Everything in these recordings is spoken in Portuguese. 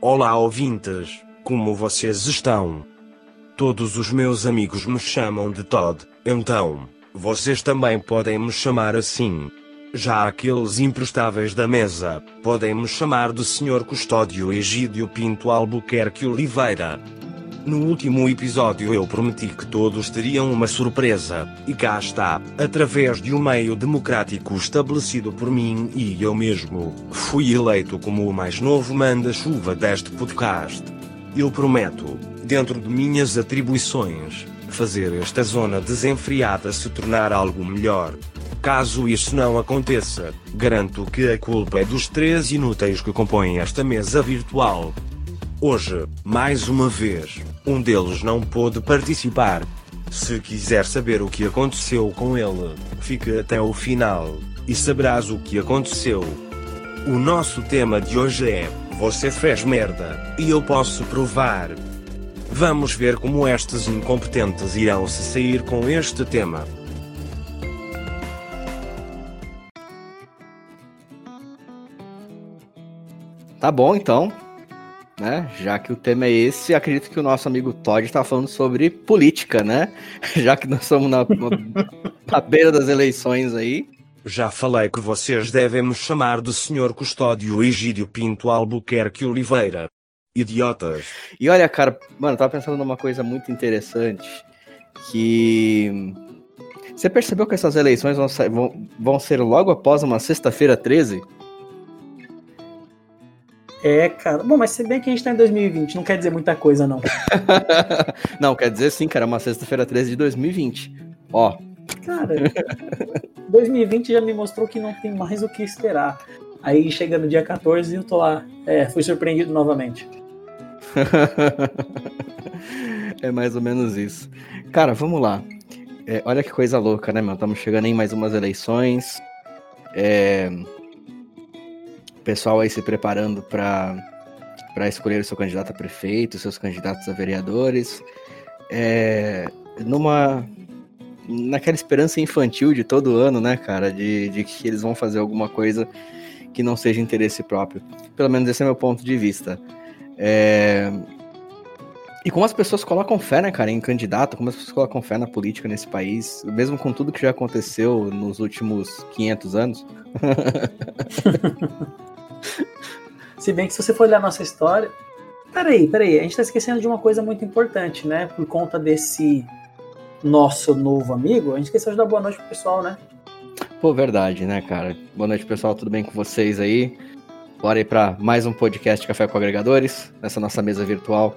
Olá ouvintes, como vocês estão? Todos os meus amigos me chamam de Todd, então, vocês também podem me chamar assim. Já aqueles imprestáveis da mesa, podem me chamar de Sr. Custódio Egídio Pinto Albuquerque Oliveira. No último episódio eu prometi que todos teriam uma surpresa, e cá está, através de um meio democrático estabelecido por mim e eu mesmo, fui eleito como o mais novo manda-chuva deste podcast. Eu prometo, dentro de minhas atribuições, fazer esta zona desenfreada se tornar algo melhor. Caso isso não aconteça, garanto que a culpa é dos três inúteis que compõem esta mesa virtual. Hoje, mais uma vez, um deles não pôde participar. Se quiser saber o que aconteceu com ele, fique até o final e saberás o que aconteceu. O nosso tema de hoje é: Você fez merda, e eu posso provar. Vamos ver como estes incompetentes irão se sair com este tema. Tá bom então né? Já que o tema é esse, acredito que o nosso amigo Todd está falando sobre política, né? Já que nós estamos na, na beira das eleições aí. Já falei que vocês devem me chamar de Senhor Custódio Egídio Pinto Albuquerque Oliveira. Idiotas. E olha, cara, mano, eu tava pensando numa coisa muito interessante. Que. Você percebeu que essas eleições vão, vão, vão ser logo após uma sexta-feira 13? É, cara. Bom, mas se bem que a gente tá em 2020, não quer dizer muita coisa, não. não, quer dizer sim, cara, uma sexta-feira 13 de 2020. Ó. Cara, 2020 já me mostrou que não tem mais o que esperar. Aí chega no dia 14 e eu tô lá. É, fui surpreendido novamente. é mais ou menos isso. Cara, vamos lá. É, olha que coisa louca, né, meu? Estamos chegando em mais umas eleições. É, pessoal aí se preparando para escolher o seu candidato a prefeito, seus candidatos a vereadores, é, numa naquela esperança infantil de todo ano, né, cara, de, de que eles vão fazer alguma coisa que não seja interesse próprio. Pelo menos esse é meu ponto de vista. É... E como as pessoas colocam fé, né, cara, em candidato, como as pessoas colocam fé na política nesse país, mesmo com tudo que já aconteceu nos últimos 500 anos. Se bem que se você for olhar a nossa história. Peraí, peraí, a gente tá esquecendo de uma coisa muito importante, né? Por conta desse nosso novo amigo, a gente esqueceu de dar boa noite pro pessoal, né? Pô, verdade, né, cara? Boa noite, pessoal, tudo bem com vocês aí? Bora aí pra mais um podcast Café com Agregadores, nessa nossa mesa virtual,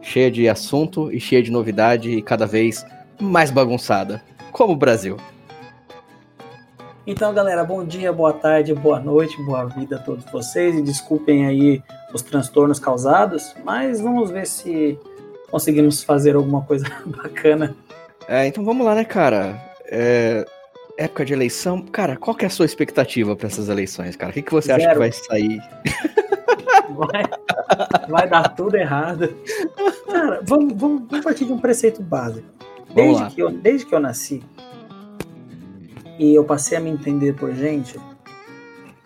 cheia de assunto e cheia de novidade e cada vez mais bagunçada, como o Brasil. Então, galera, bom dia, boa tarde, boa noite, boa vida a todos vocês e desculpem aí os transtornos causados, mas vamos ver se conseguimos fazer alguma coisa bacana. É, então vamos lá, né, cara? É, época de eleição, cara, qual que é a sua expectativa para essas eleições, cara? O que, que você Zero. acha que vai sair? Vai, vai dar tudo errado. Cara, vamos, vamos, vamos partir de um preceito básico. Desde que, eu, desde que eu nasci, e eu passei a me entender por gente,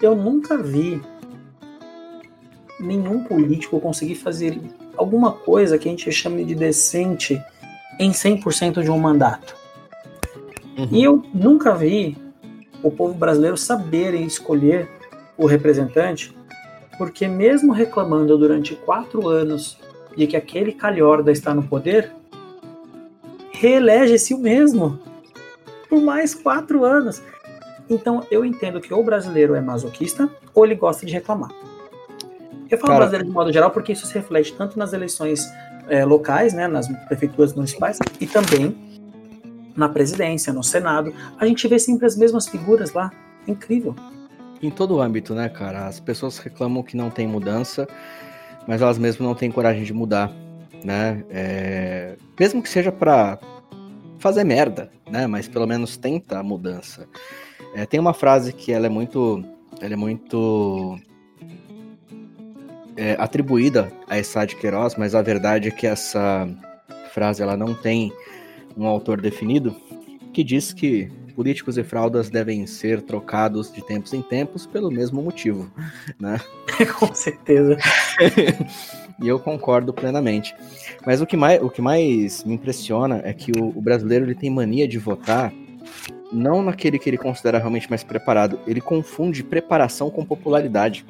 eu nunca vi nenhum político conseguir fazer alguma coisa que a gente chame de decente em 100% de um mandato. Uhum. E eu nunca vi o povo brasileiro saberem escolher o representante, porque mesmo reclamando durante quatro anos de que aquele calhorda está no poder, reelege-se o mesmo por mais quatro anos. Então eu entendo que ou o brasileiro é masoquista ou ele gosta de reclamar. Eu falo Cara, brasileiro de modo geral porque isso se reflete tanto nas eleições é, locais, né, nas prefeituras municipais, e também na presidência, no Senado. A gente vê sempre as mesmas figuras lá. É incrível. Em todo o âmbito, né, cara? As pessoas reclamam que não tem mudança, mas elas mesmas não têm coragem de mudar, né? É... Mesmo que seja para fazer merda, né? Mas pelo menos tenta a mudança. É, tem uma frase que ela é muito, ela é muito é, atribuída a Essá de Queiroz, mas a verdade é que essa frase ela não tem um autor definido, que diz que políticos e fraldas devem ser trocados de tempos em tempos pelo mesmo motivo, né? Com certeza. e eu concordo plenamente. Mas o que mais, o que mais me impressiona é que o, o brasileiro ele tem mania de votar não naquele que ele considera realmente mais preparado. Ele confunde preparação com popularidade.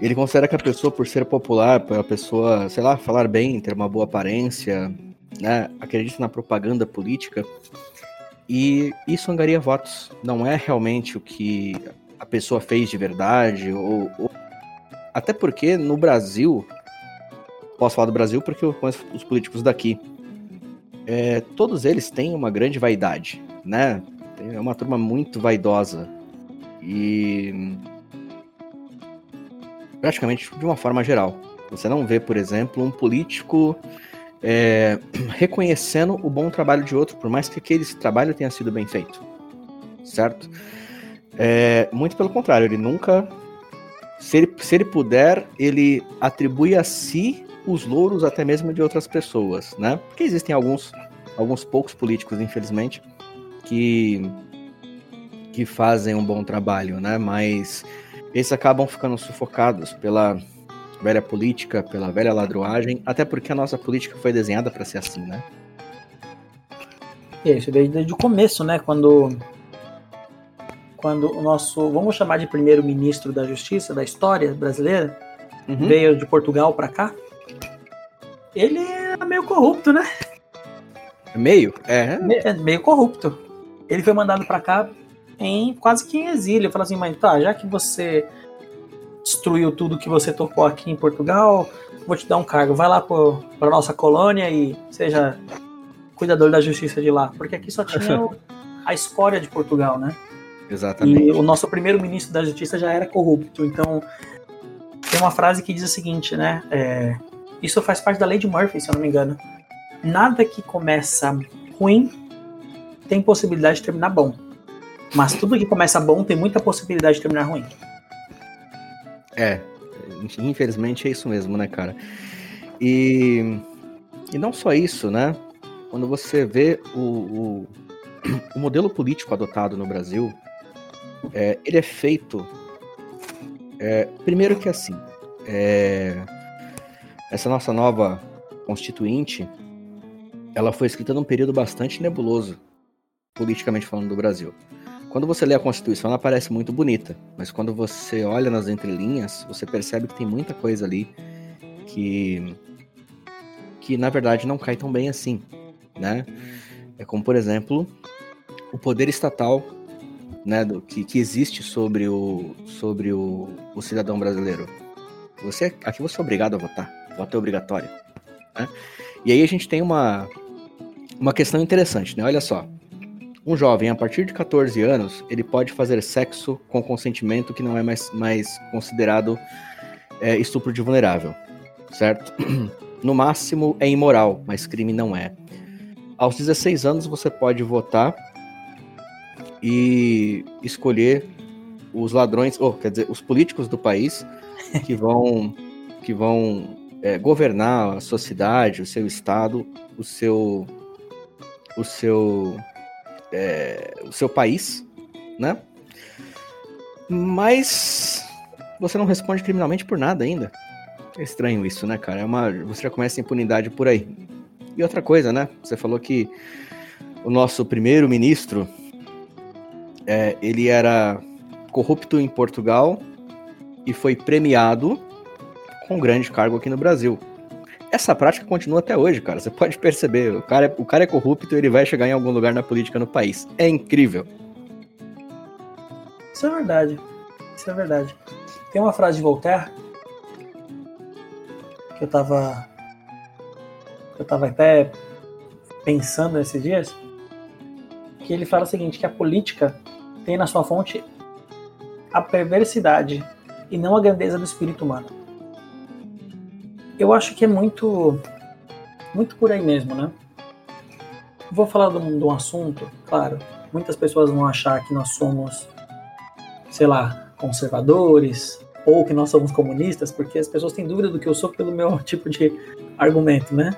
Ele considera que a pessoa, por ser popular, a pessoa, sei lá, falar bem, ter uma boa aparência, né, acredita na propaganda política, e isso angaria votos. Não é realmente o que a pessoa fez de verdade, ou, ou... até porque no Brasil, posso falar do Brasil porque eu conheço os políticos daqui, é, todos eles têm uma grande vaidade, né? É uma turma muito vaidosa. E praticamente de uma forma geral. Você não vê, por exemplo, um político é, reconhecendo o bom trabalho de outro, por mais que aquele trabalho tenha sido bem feito. Certo? É, muito pelo contrário, ele nunca. Se ele, se ele puder, ele atribui a si os louros até mesmo de outras pessoas, né? Porque existem alguns, alguns poucos políticos, infelizmente, que, que fazem um bom trabalho, né? Mas esses acabam ficando sufocados pela velha política, pela velha ladroagem, até porque a nossa política foi desenhada para ser assim, né? É, isso desde, desde o começo, né? Quando, quando o nosso, vamos chamar de primeiro-ministro da Justiça da história brasileira, uhum. veio de Portugal para cá, ele é meio corrupto, né? Meio? É. é meio corrupto. Ele foi mandado para cá em quase que em exílio. Falou assim, mas tá, já que você destruiu tudo que você tocou aqui em Portugal, vou te dar um cargo. Vai lá para nossa colônia e seja cuidador da justiça de lá. Porque aqui só tinha a escória de Portugal, né? Exatamente. E o nosso primeiro ministro da justiça já era corrupto. Então, tem uma frase que diz o seguinte, né? É, isso faz parte da lei de Murphy, se eu não me engano. Nada que começa ruim tem possibilidade de terminar bom. Mas tudo que começa bom tem muita possibilidade de terminar ruim. É, infelizmente é isso mesmo, né, cara? E, e não só isso, né? Quando você vê o, o, o modelo político adotado no Brasil, é, ele é feito. É, primeiro que assim, é, essa nossa nova constituinte, ela foi escrita num período bastante nebuloso, politicamente falando, do Brasil. Quando você lê a Constituição, ela parece muito bonita, mas quando você olha nas entrelinhas, você percebe que tem muita coisa ali que que na verdade não cai tão bem assim, né? É como, por exemplo, o poder estatal, né, do, que, que existe sobre o sobre o, o cidadão brasileiro. Você aqui você é obrigado a votar voto é obrigatório. Né? E aí a gente tem uma, uma questão interessante, né? Olha só. Um jovem, a partir de 14 anos, ele pode fazer sexo com consentimento que não é mais, mais considerado é, estupro de vulnerável, certo? No máximo é imoral, mas crime não é. Aos 16 anos você pode votar e escolher os ladrões, ou quer dizer, os políticos do país que vão que vão é, governar a sua cidade, o seu estado, o seu o seu é, o seu país, né? Mas você não responde criminalmente por nada ainda. É estranho isso, né, cara? É uma, você já começa a impunidade por aí. E outra coisa, né? Você falou que o nosso primeiro-ministro é, ele era corrupto em Portugal e foi premiado com um grande cargo aqui no Brasil. Essa prática continua até hoje, cara. Você pode perceber. O cara, é, o cara é corrupto e ele vai chegar em algum lugar na política no país. É incrível. Isso é verdade. Isso é verdade. Tem uma frase de Voltaire que eu tava. Eu tava até pensando nesses dias. Que ele fala o seguinte: que a política tem na sua fonte a perversidade e não a grandeza do espírito humano eu acho que é muito, muito por aí mesmo, né? Vou falar de um, de um assunto, claro. Muitas pessoas vão achar que nós somos, sei lá, conservadores ou que nós somos comunistas, porque as pessoas têm dúvida do que eu sou pelo meu tipo de argumento, né?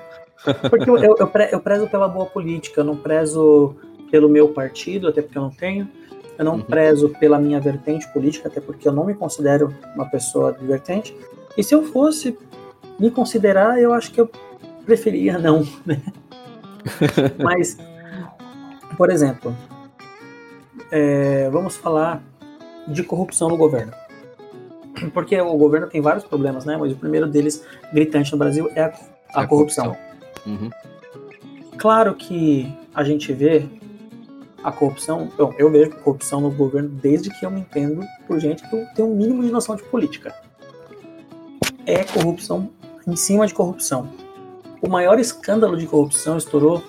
Porque eu, eu, eu prezo pela boa política, eu não prezo pelo meu partido, até porque eu não tenho. Eu não Uhum. prezo pela minha vertente política, até porque eu não me considero uma pessoa de vertente. E se eu fosse me considerar, eu acho que eu preferia não, né? Mas, por exemplo, é, vamos falar de corrupção no governo. Porque o governo tem vários problemas, né? Mas o primeiro deles, gritante no Brasil, é a, a A corrupção. Uhum. Claro que a gente vê a corrupção, bom, eu vejo corrupção no governo desde que eu me entendo por gente que tem um mínimo de noção de política. É corrupção em cima de corrupção. O maior escândalo de corrupção estourou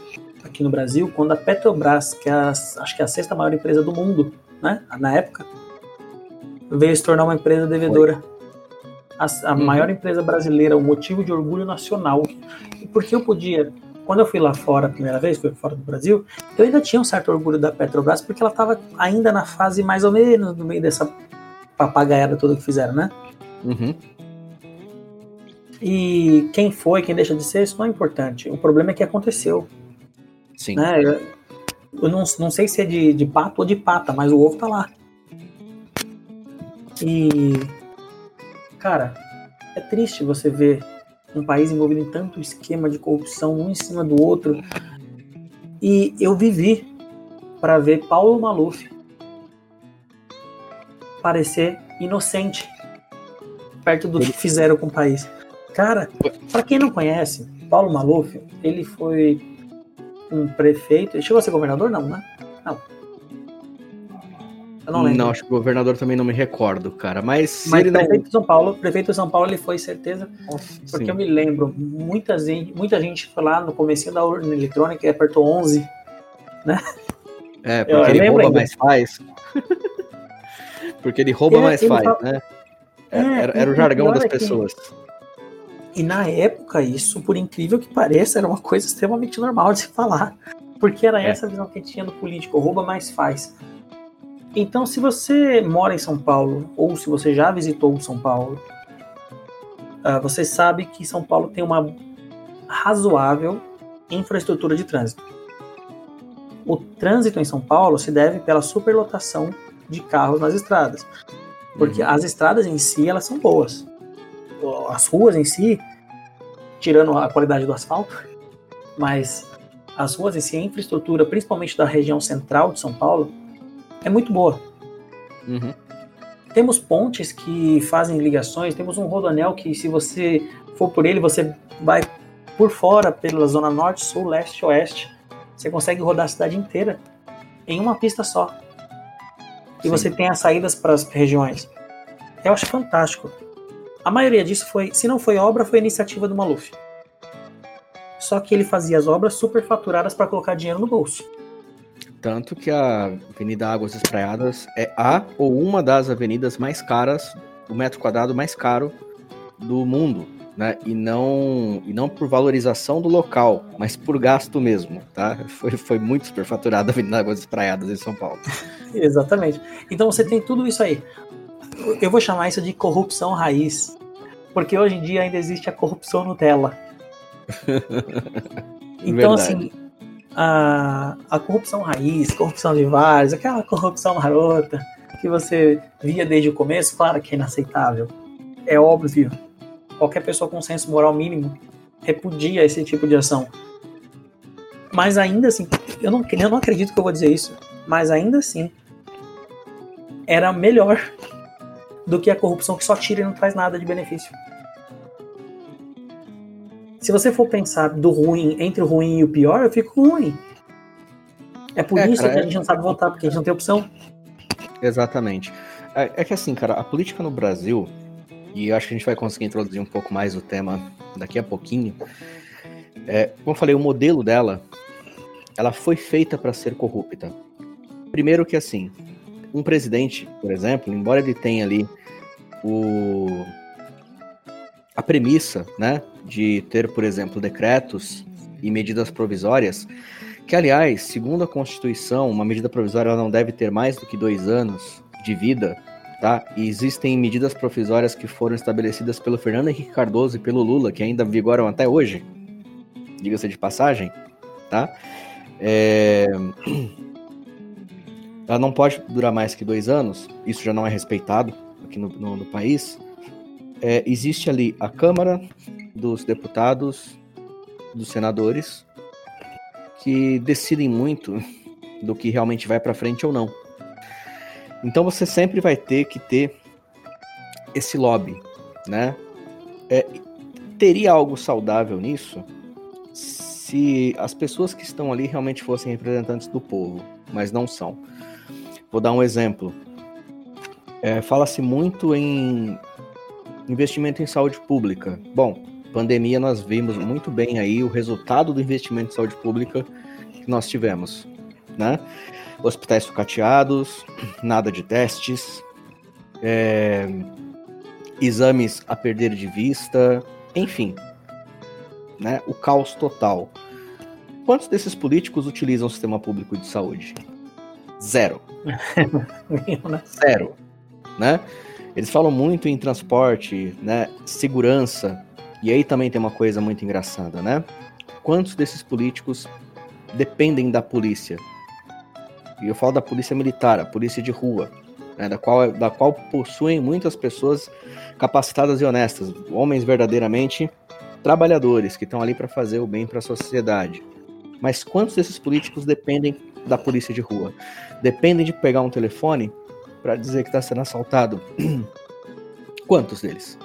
aqui no Brasil quando a Petrobras, que é a, acho que é a sexta maior empresa do mundo, né, na época, veio se tornar uma empresa devedora. A, a Uhum. maior empresa brasileira, um motivo de orgulho nacional. Porque eu podia quando eu fui lá fora a primeira vez, fui fora do Brasil, eu ainda tinha um certo orgulho da Petrobras, porque ela estava ainda na fase mais ou menos no meio dessa papagaiada toda que fizeram, né? Uhum. E quem foi, quem deixa de ser, isso não é importante. O problema é que aconteceu, Sim. né? Eu, não, não sei se é de, de pato ou de pata, mas o ovo tá lá. E, cara, é triste você ver um país envolvido em tanto esquema de corrupção, um em cima do outro. E eu vivi para ver Paulo Maluf parecer inocente perto do que fizeram com o país. Cara, para quem não conhece, Paulo Maluf, ele foi um prefeito. Ele chegou a ser governador? Não, né? Não. Eu não lembro. Não, acho que governador também não me recordo, cara. Mas Mas ele não. prefeito de São Paulo, prefeito de São Paulo, ele foi certeza, porque Sim. eu me lembro, muita gente, muita gente foi lá no comecinho da urna eletrônica e apertou 11. É, Eu porque ele rouba ainda. mais faz. porque ele rouba Ele- mais ele faz, fala- né? É, Era, era o jargão das é que- pessoas. E na época, isso, por incrível que pareça, era uma coisa extremamente normal de se falar. Porque era É. essa a visão que tinha do político, rouba mais faz. Então, se você mora em São Paulo, ou se você já visitou São Paulo, ah, você sabe que São Paulo tem uma razoável infraestrutura de trânsito. O trânsito em São Paulo se deve pela superlotação de carros nas estradas. Porque Uhum. as estradas em si, elas são boas. As ruas em si, tirando a qualidade do asfalto, mas as ruas em si, a infraestrutura, principalmente da região central de São Paulo, é muito boa. Uhum. Temos pontes que fazem ligações, temos um rodoanel que, se você for por ele, você vai por fora pela zona norte, sul, leste, oeste. Você consegue rodar a cidade inteira em uma pista só. E Sim. você tem as saídas para as regiões. Eu acho fantástico. A maioria disso foi, se não foi obra, foi iniciativa do Maluf. Só que ele fazia as obras superfaturadas para colocar dinheiro no bolso. Tanto que a Avenida Águas Espraiadas é a ou uma das avenidas mais caras, o metro quadrado mais caro do mundo, né? E não, e não por valorização do local, mas por gasto mesmo, tá? Foi, foi muito superfaturada a Avenida Águas Espraiadas em São Paulo. Exatamente. Então você tem tudo isso aí. Eu vou chamar isso de corrupção raiz. Porque hoje em dia ainda existe a corrupção Nutella. Então, Verdade. assim, a, a corrupção raiz, corrupção de vários, aquela corrupção marota que você via desde o começo, claro que é inaceitável. É óbvio. Qualquer pessoa com senso moral mínimo repudia esse tipo de ação. Mas ainda assim, eu não, eu não acredito que eu vou dizer isso, mas ainda assim, era melhor do que a corrupção que só tira e não traz nada de benefício. Se você for pensar do ruim, entre o ruim e o pior, eu fico ruim. É por É, isso cara, que a é- gente não sabe votar, porque a gente não tem opção. Exatamente. É, é que assim, cara, a política no Brasil, e eu acho que a gente vai conseguir introduzir um pouco mais o tema daqui a pouquinho. É, como eu falei, o modelo dela, ela foi feita para ser corrupta. Primeiro que assim, um presidente, por exemplo, embora ele tenha ali o a premissa, né, de ter, por exemplo, decretos e medidas provisórias, que aliás, segundo a Constituição, uma medida provisória não deve ter mais do que dois anos de vida, tá? E existem medidas provisórias que foram estabelecidas pelo Fernando Henrique Cardoso e pelo Lula, que ainda vigoram até hoje, diga-se de passagem, tá? É, ela não pode durar mais que dois anos, isso já não é respeitado aqui no, no, no país. É, existe ali a Câmara dos Deputados, dos Senadores, que decidem muito do que realmente vai para frente ou não. Então você sempre vai ter que ter esse lobby, né? É, teria algo saudável nisso se as pessoas que estão ali realmente fossem representantes do povo, mas não são. Vou dar um exemplo. É, Fala-se muito em investimento em saúde pública. Bom, pandemia nós vimos muito bem aí o resultado do investimento em saúde pública que nós tivemos, né? Hospitais sucateados, nada de testes, é, exames a perder de vista, enfim, né? O caos total. Quantos desses políticos utilizam o sistema público de saúde? Zero. Zero. Né? Eles falam muito em transporte, né? Segurança. E aí também tem uma coisa muito engraçada, né? Quantos desses políticos dependem da polícia? E eu falo da polícia militar, a polícia de rua, né? da, qual, da qual possuem muitas pessoas capacitadas e honestas, homens verdadeiramente trabalhadores que estão ali para fazer o bem para a sociedade. Mas quantos desses políticos dependem da polícia de rua? Dependem de pegar um telefone para dizer que está sendo assaltado? Quantos deles?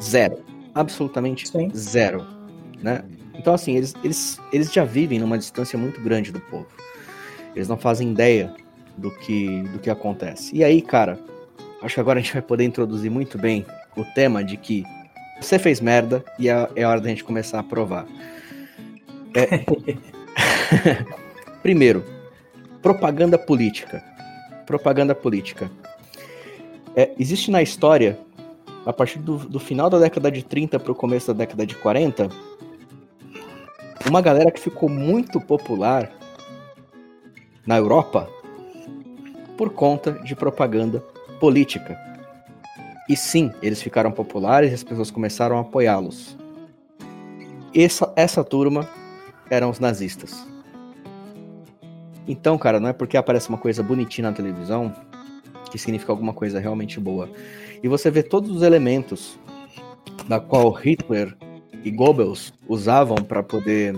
Zero. Absolutamente Sim. zero. Né? Então, assim, eles, eles, eles já vivem numa distância muito grande do povo. Eles não fazem ideia do que, do que acontece. E aí, cara, acho que agora a gente vai poder introduzir muito bem o tema de que você fez merda e é, é hora da gente começar a provar. É... Primeiro, propaganda política. Propaganda política. É, existe na história, a partir do, do final da década de 30 para o começo da década de 40, uma galera que ficou muito popular na Europa por conta de propaganda política. E sim, eles ficaram populares e as pessoas começaram a apoiá-los. Essa, essa turma eram os nazistas. Então, cara, não é porque aparece uma coisa bonitinha na televisão que significa alguma coisa realmente boa. E você vê todos os elementos da qual Hitler e Goebbels usavam para poder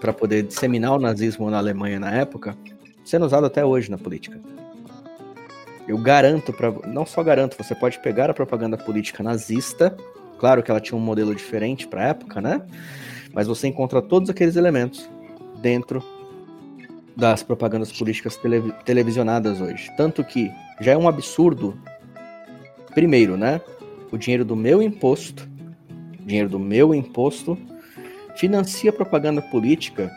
para poder disseminar o nazismo na Alemanha na época, sendo usado até hoje na política. Eu garanto para não só garanto, você pode pegar a propaganda política nazista, claro que ela tinha um modelo diferente para a época, né? Mas você encontra todos aqueles elementos dentro das propagandas políticas tele, televisionadas hoje. Tanto que já é um absurdo, primeiro, né? O dinheiro do meu imposto, dinheiro do meu imposto, financia propaganda política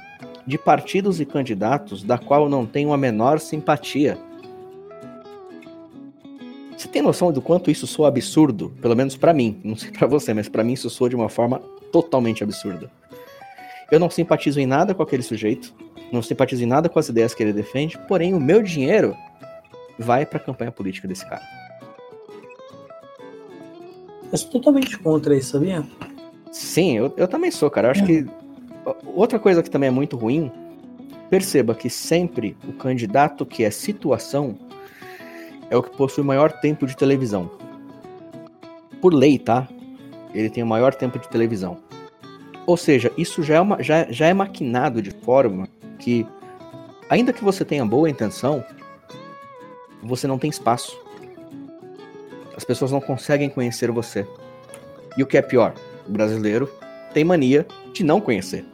de partidos e candidatos da qual eu não tenho a menor simpatia. Você tem noção do quanto isso soa absurdo? Pelo menos para mim, não sei para você, mas para mim isso soa de uma forma totalmente absurda. Eu não simpatizo em nada com aquele sujeito, não simpatizo em nada com as ideias que ele defende, porém o meu dinheiro vai para a campanha política desse cara. Eu sou totalmente contra isso, sabia? Sim, eu, eu também sou, cara. Eu acho é. que outra coisa que também é muito ruim, perceba que sempre o candidato que é situação é o que possui maior tempo de televisão. Por lei, tá? Ele tem o maior tempo de televisão. Ou seja, isso já é, uma, já, já é maquinado de forma que, ainda que você tenha boa intenção, você não tem espaço. As pessoas não conseguem conhecer você. E o que é pior, o brasileiro tem mania de não conhecer.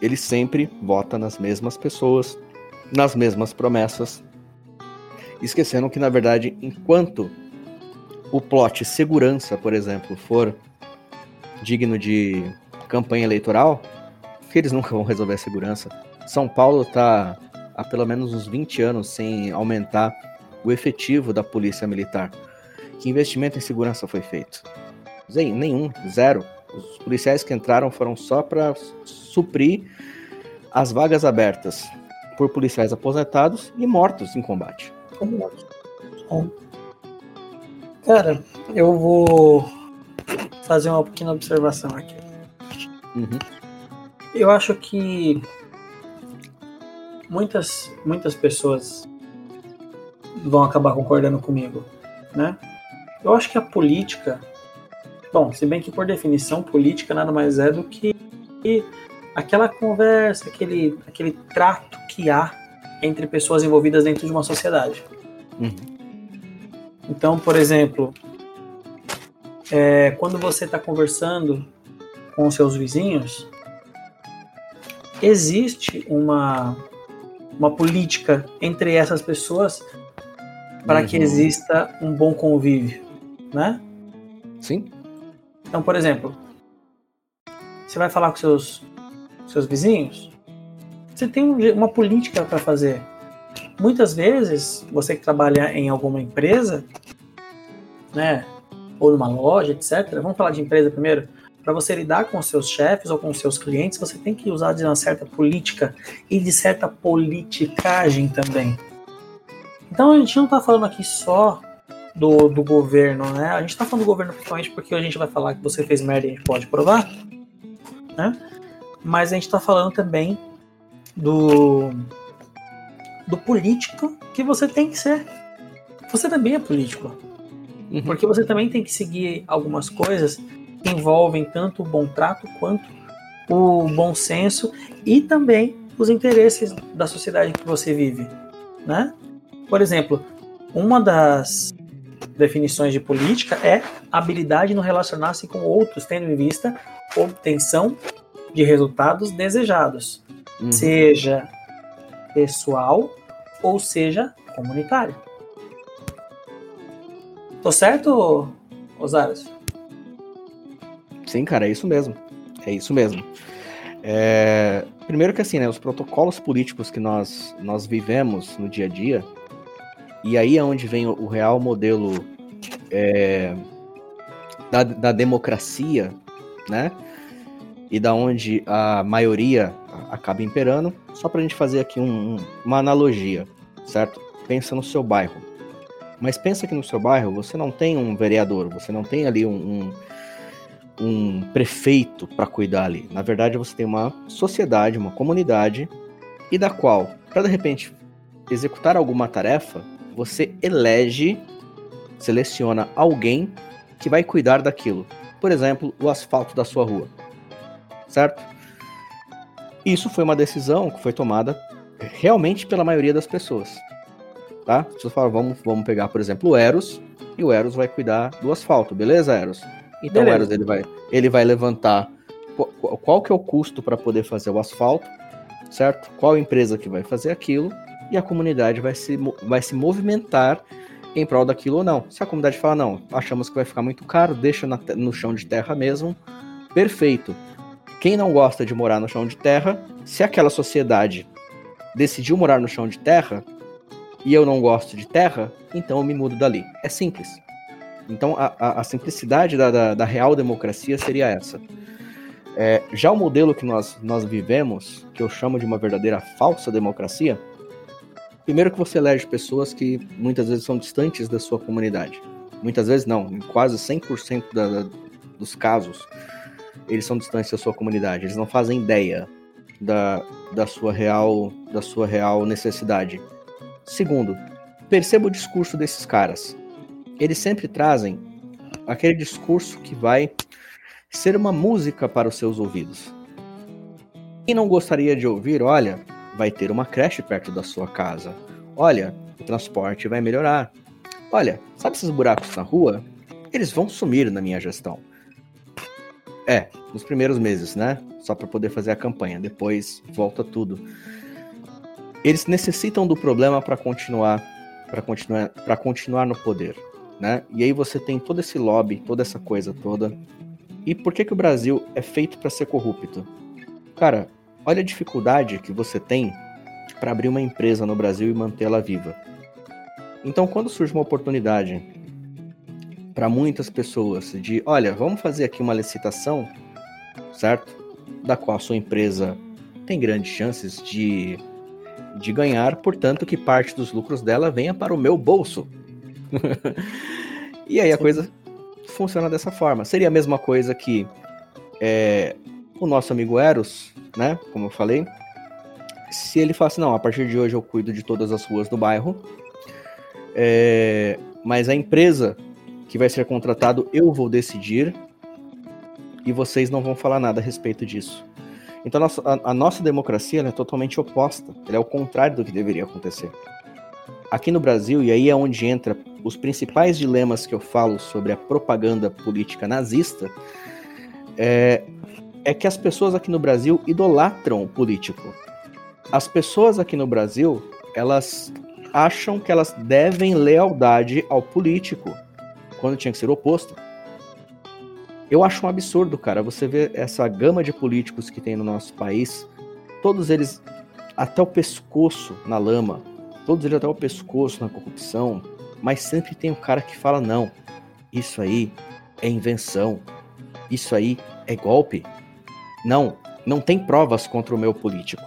Ele sempre vota nas mesmas pessoas, nas mesmas promessas, esquecendo que, na verdade, enquanto o plot segurança, por exemplo, for digno de campanha eleitoral, que eles nunca vão resolver a segurança. São Paulo está há pelo menos uns 20 anos sem aumentar o efetivo da polícia militar. Que investimento em segurança foi feito? Zem, nenhum, zero. Os policiais que entraram foram só para suprir as vagas abertas por policiais aposentados e mortos em combate. Cara, eu vou fazer uma pequena observação aqui. Uhum. Eu acho que muitas, muitas pessoas vão acabar concordando comigo, né? Eu acho que a política, bom, se bem que por definição política nada mais é do que aquela conversa, aquele, aquele trato que há entre pessoas envolvidas dentro de uma sociedade. Uhum. Então, por exemplo, é, quando você está conversando com seus vizinhos, existe uma, uma política entre essas pessoas para uhum. que exista um bom convívio, né? Sim. Então, por exemplo, você vai falar com seus seus vizinhos, você tem uma política para fazer. Muitas vezes, você que trabalha em alguma empresa, né, ou numa loja, etc. Vamos falar de empresa primeiro. Para você lidar com seus chefes ou com seus clientes, você tem que usar de uma certa política e de certa politicagem também. Então a gente não está falando aqui só do, do governo, né? A gente está falando do governo principalmente porque a gente vai falar que você fez merda e a gente pode provar, né? Mas a gente está falando também do do político que você tem que ser. Você também é político. Uhum. Porque você também tem que seguir algumas coisas que envolvem tanto o bom trato quanto o bom senso e também os interesses da sociedade que você vive, né? Por exemplo, uma das definições de política é habilidade no relacionar-se com outros, tendo em vista obtenção de resultados desejados, uhum. seja pessoal ou seja comunitário. Tô certo, Osários? Sim, cara, é isso mesmo. É isso mesmo. É... Primeiro que assim, né, os protocolos políticos que nós, nós vivemos no dia a dia, e aí é onde vem o, real modelo é, da, da democracia, né? E da onde a maioria acaba imperando. Só para a gente fazer aqui um, uma analogia, certo? Pensa no seu bairro. Mas pensa que no seu bairro você não tem um vereador, você não tem ali um, um, um prefeito para cuidar ali. Na verdade, você tem uma sociedade, uma comunidade, e da qual, para de repente executar alguma tarefa, você elege, seleciona alguém que vai cuidar daquilo. Por exemplo, o asfalto da sua rua. Certo? Isso foi uma decisão que foi tomada realmente pela maioria das pessoas. Tá? Você fala, vamos, vamos pegar, por exemplo, o Eros, e o Eros vai cuidar do asfalto, beleza, Eros? Então beleza. o Eros ele vai, ele vai levantar qual, qual que é o custo para poder fazer o asfalto, certo? Qual empresa que vai fazer aquilo, e a comunidade vai se, vai se movimentar em prol daquilo ou não. Se a comunidade fala, não, achamos que vai ficar muito caro, deixa na, no chão de terra mesmo, perfeito. Quem não gosta de morar no chão de terra, se aquela sociedade decidiu morar no chão de terra e eu não gosto de terra, então eu me mudo dali. É simples. Então a, a, a simplicidade da, da, da, real democracia seria essa. É, já o modelo que nós, nós vivemos, que eu chamo de uma verdadeira falsa democracia, Primeiro que você elege pessoas que muitas vezes são distantes da sua comunidade. Muitas vezes não, em quase 100% da, da, dos casos, eles são distantes da sua comunidade. Eles não fazem ideia da, da, sua, real, da sua real necessidade. Segundo, perceba o discurso desses caras. Eles sempre trazem aquele discurso que vai ser uma música para os seus ouvidos. Quem não gostaria de ouvir, olha, vai ter uma creche perto da sua casa. Olha, o transporte vai melhorar. Olha, sabe esses buracos na rua? Eles vão sumir na minha gestão. É, nos primeiros meses, né? Só para poder fazer a campanha. Depois volta tudo. Eles necessitam do problema para continuar, para continuar, para continuar no poder, né? E aí você tem todo esse lobby, toda essa coisa toda. E por que que o Brasil é feito para ser corrupto? Cara, Olha a dificuldade que você tem para abrir uma empresa no Brasil e mantê-la viva. Então, quando surge uma oportunidade para muitas pessoas de, olha, vamos fazer aqui uma licitação, certo? Da qual a sua empresa tem grandes chances de, de ganhar, portanto, que parte dos lucros dela venha para o meu bolso. e aí a coisa funciona dessa forma. Seria a mesma coisa que é, o nosso amigo Eros, né? Como eu falei, se ele fala assim, não, a partir de hoje eu cuido de todas as ruas do bairro, é, mas a empresa que vai ser contratado eu vou decidir e vocês não vão falar nada a respeito disso. Então a nossa, a, a nossa democracia é totalmente oposta, ela é o contrário do que deveria acontecer. Aqui no Brasil, e aí é onde entra os principais dilemas que eu falo sobre a propaganda política nazista, é, é que as pessoas aqui no Brasil idolatram o político. As pessoas aqui no Brasil, elas acham que elas devem lealdade ao político, quando tinha que ser o oposto. Eu acho um absurdo, cara. Você vê essa gama de políticos que tem no nosso país, todos eles até o pescoço na lama, todos eles até o pescoço na corrupção, mas sempre tem um cara que fala: não, isso aí é invenção, isso aí é golpe. Não, não tem provas contra o meu político.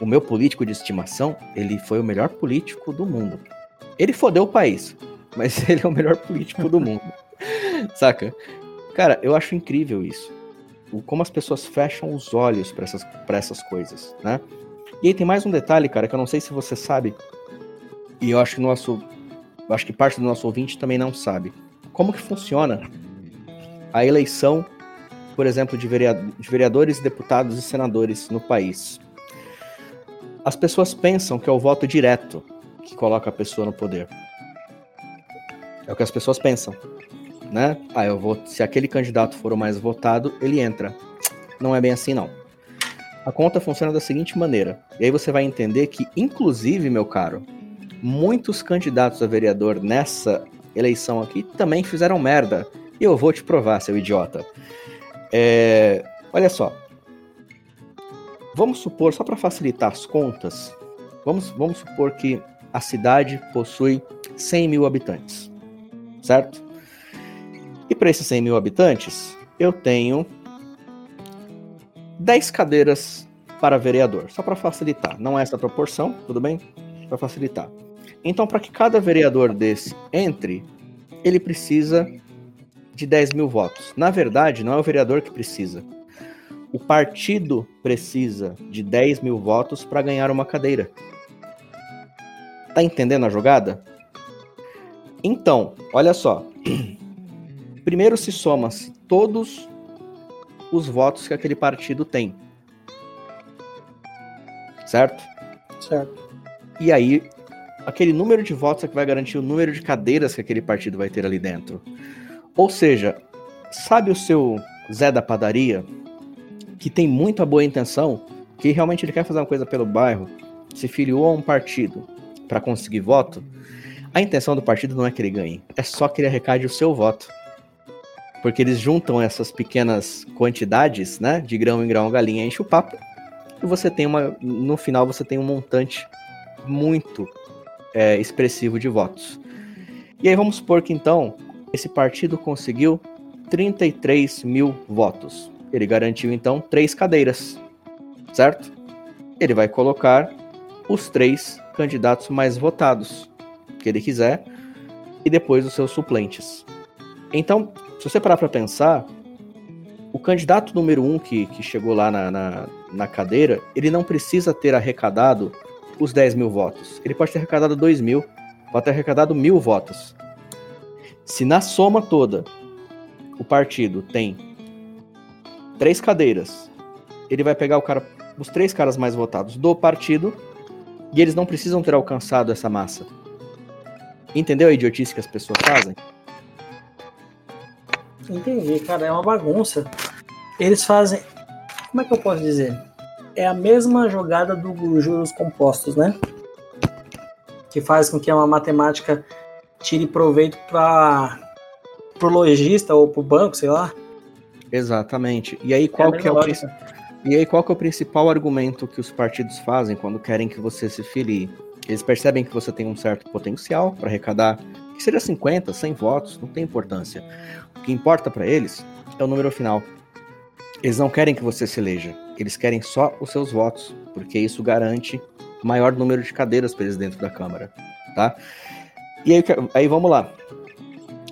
O meu político de estimação, ele foi o melhor político do mundo. Ele fodeu o país, mas ele é o melhor político do mundo. Saca? Cara, eu acho incrível isso. Como as pessoas fecham os olhos para essas, pra essas coisas, né? E aí tem mais um detalhe, cara, que eu não sei se você sabe, e eu acho que nosso. Acho que parte do nosso ouvinte também não sabe. Como que funciona a eleição por exemplo, de vereadores, deputados e senadores no país. As pessoas pensam que é o voto direto que coloca a pessoa no poder. É o que as pessoas pensam, né? Ah, eu vou, se aquele candidato for o mais votado, ele entra. Não é bem assim não. A conta funciona da seguinte maneira. E aí você vai entender que, inclusive, meu caro, muitos candidatos a vereador nessa eleição aqui também fizeram merda. E eu vou te provar, seu idiota. É, olha só. Vamos supor, só para facilitar as contas, vamos, vamos supor que a cidade possui 100 mil habitantes, certo? E para esses 100 mil habitantes, eu tenho 10 cadeiras para vereador, só para facilitar. Não é essa proporção, tudo bem? Para facilitar. Então, para que cada vereador desse entre, ele precisa de 10 mil votos. Na verdade, não é o vereador que precisa. O partido precisa de 10 mil votos para ganhar uma cadeira. Tá entendendo a jogada? Então, olha só. Primeiro se soma-se todos os votos que aquele partido tem. Certo? Certo. E aí, aquele número de votos é que vai garantir o número de cadeiras que aquele partido vai ter ali dentro. Ou seja, sabe o seu Zé da padaria, que tem muita boa intenção, que realmente ele quer fazer uma coisa pelo bairro, se filiou a um partido para conseguir voto, a intenção do partido não é que ele ganhe, é só que ele arrecade o seu voto. Porque eles juntam essas pequenas quantidades, né, de grão em grão a galinha enche o papo, e você tem uma, no final você tem um montante muito é, expressivo de votos. E aí vamos supor que então esse partido conseguiu 33 mil votos. Ele garantiu então três cadeiras, certo? Ele vai colocar os três candidatos mais votados que ele quiser e depois os seus suplentes. Então, se você parar para pensar, o candidato número um que, que chegou lá na, na, na, cadeira, ele não precisa ter arrecadado os 10 mil votos. Ele pode ter arrecadado 2 mil, pode ter arrecadado mil votos. Se na soma toda o partido tem três cadeiras, ele vai pegar cara, os três caras mais votados do partido e eles não precisam ter alcançado essa massa. Entendeu a idiotice que as pessoas fazem? Entendi, cara, é uma bagunça. Eles fazem. Como é que eu posso dizer? É a mesma jogada dos juros compostos, né? Que faz com que uma matemática tire proveito para o lojista ou para o banco, sei lá. Exatamente. E aí qual é que é o e aí qual que é o principal argumento que os partidos fazem quando querem que você se filie? Eles percebem que você tem um certo potencial para arrecadar, que seria 50, 100 votos, não tem importância. O que importa para eles é o número final. Eles não querem que você se eleja, eles querem só os seus votos, porque isso garante maior número de cadeiras para eles dentro da Câmara, tá? E aí, aí vamos lá.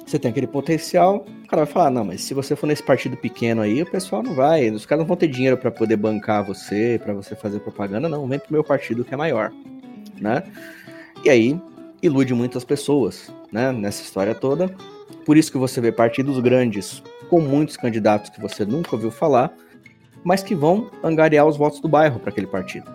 você tem aquele potencial, o cara vai falar, não, mas se você for nesse partido pequeno aí, o pessoal não vai, os caras não vão ter dinheiro para poder bancar você, para você fazer propaganda, não, vem pro meu partido que é maior, né? E aí ilude muitas pessoas, né, nessa história toda. Por isso que você vê partidos grandes com muitos candidatos que você nunca ouviu falar, mas que vão angariar os votos do bairro para aquele partido.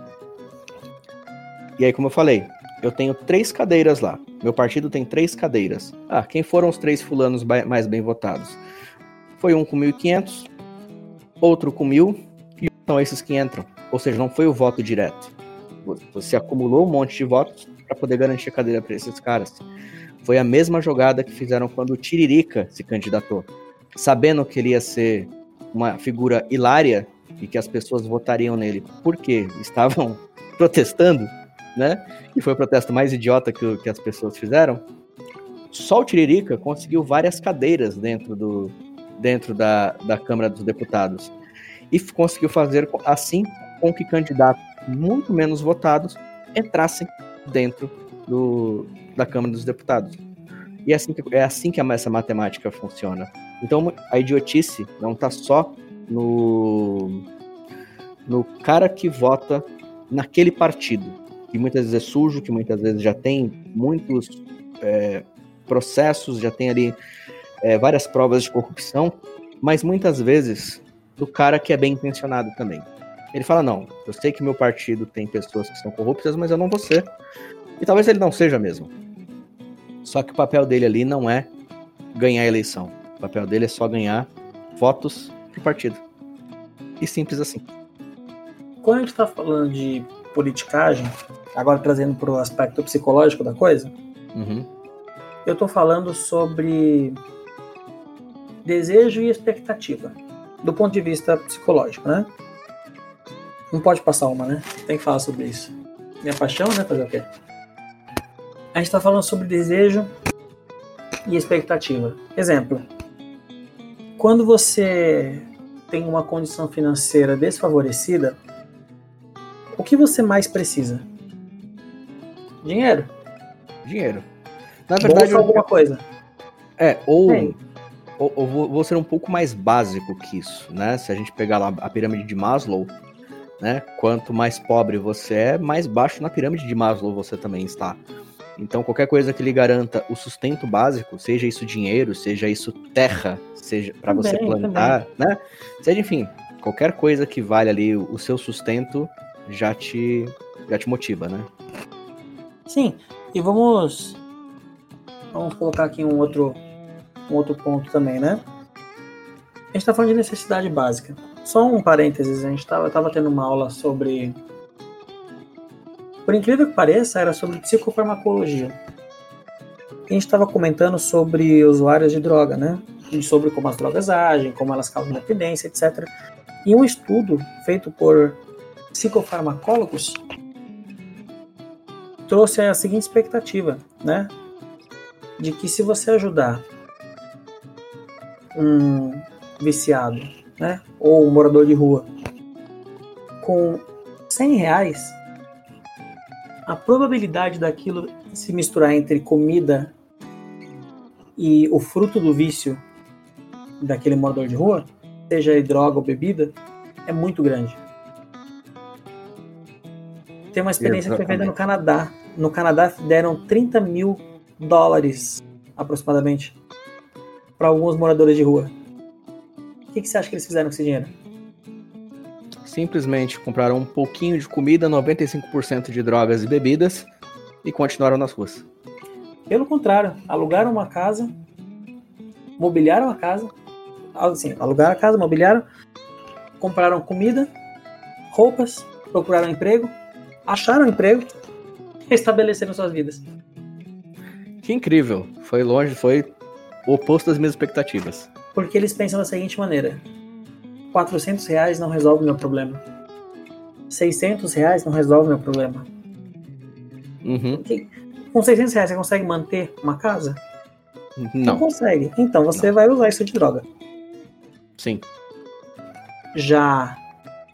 E aí, como eu falei, eu tenho três cadeiras lá. Meu partido tem três cadeiras. Ah, quem foram os três fulanos mais bem votados? Foi um com 1.500, outro com 1.000, e são esses que entram. Ou seja, não foi o voto direto. Você acumulou um monte de votos para poder garantir a cadeira para esses caras. Foi a mesma jogada que fizeram quando o Tiririca se candidatou. Sabendo que ele ia ser uma figura hilária e que as pessoas votariam nele porque estavam protestando, né? E foi o protesto mais idiota que, que as pessoas fizeram. Só o Tiririca conseguiu várias cadeiras dentro, do, dentro da, da Câmara dos Deputados. E conseguiu fazer assim com que candidatos muito menos votados entrassem dentro do, da Câmara dos Deputados. E é assim que, é assim que essa matemática funciona. Então a idiotice não está só no, no cara que vota naquele partido, que muitas vezes é sujo, que muitas vezes já tem muitos é, processos, já tem ali é, várias provas de corrupção, mas muitas vezes do cara que é bem intencionado também. Ele fala: não, eu sei que meu partido tem pessoas que são corruptas, mas eu não vou ser. E talvez ele não seja mesmo. Só que o papel dele ali não é ganhar a eleição. O papel dele é só ganhar votos pro partido. E simples assim. Quando a gente está falando de politicagem, agora trazendo para o aspecto psicológico da coisa, uhum. eu estou falando sobre desejo e expectativa, do ponto de vista psicológico, né? Não pode passar uma, né? Tem que falar sobre isso. Minha paixão, né? Fazer o quê? A gente está falando sobre desejo e expectativa. Exemplo: quando você tem uma condição financeira desfavorecida, o que você mais precisa? Dinheiro. Dinheiro. Na verdade, Bolsa alguma coisa. É, ou, ou, ou, vou ser um pouco mais básico que isso, né? Se a gente pegar lá a pirâmide de Maslow, né? Quanto mais pobre você é, mais baixo na pirâmide de Maslow você também está. Então, qualquer coisa que lhe garanta o sustento básico, seja isso dinheiro, seja isso terra, seja para você plantar, também. né? Seja, enfim, qualquer coisa que vale ali o seu sustento, já te, já te motiva, né? Sim, e vamos vamos colocar aqui um outro um outro ponto também, né? A gente está falando de necessidade básica. Só um parênteses, a gente estava tava tendo uma aula sobre por incrível que pareça, era sobre psicofarmacologia. A gente estava comentando sobre usuários de droga, né? E sobre como as drogas agem, como elas causam dependência, etc. E um estudo feito por psicofarmacólogos trouxe a seguinte expectativa, né? De que se você ajudar um viciado, né? Ou um morador de rua com 100 reais, a probabilidade daquilo se misturar entre comida e o fruto do vício daquele morador de rua, seja droga ou bebida, é muito grande. Tem uma experiência Exatamente. que foi feita no Canadá. No Canadá deram 30 mil dólares, aproximadamente, para alguns moradores de rua. O que, que você acha que eles fizeram com esse dinheiro? Simplesmente compraram um pouquinho de comida, 95% de drogas e bebidas e continuaram nas ruas. Pelo contrário, alugaram uma casa, mobiliaram a casa, assim, alugaram a casa, mobiliaram, compraram comida, roupas, procuraram emprego, acharam emprego e estabeleceram suas vidas. Que incrível. Foi longe, foi o oposto das minhas expectativas. Porque eles pensam da seguinte maneira: 400 reais não resolve meu problema. 600 reais não resolve meu problema. Uhum. Com 600 reais você consegue manter uma casa? Não. Não consegue. Então você não. vai usar isso de droga. Sim. Já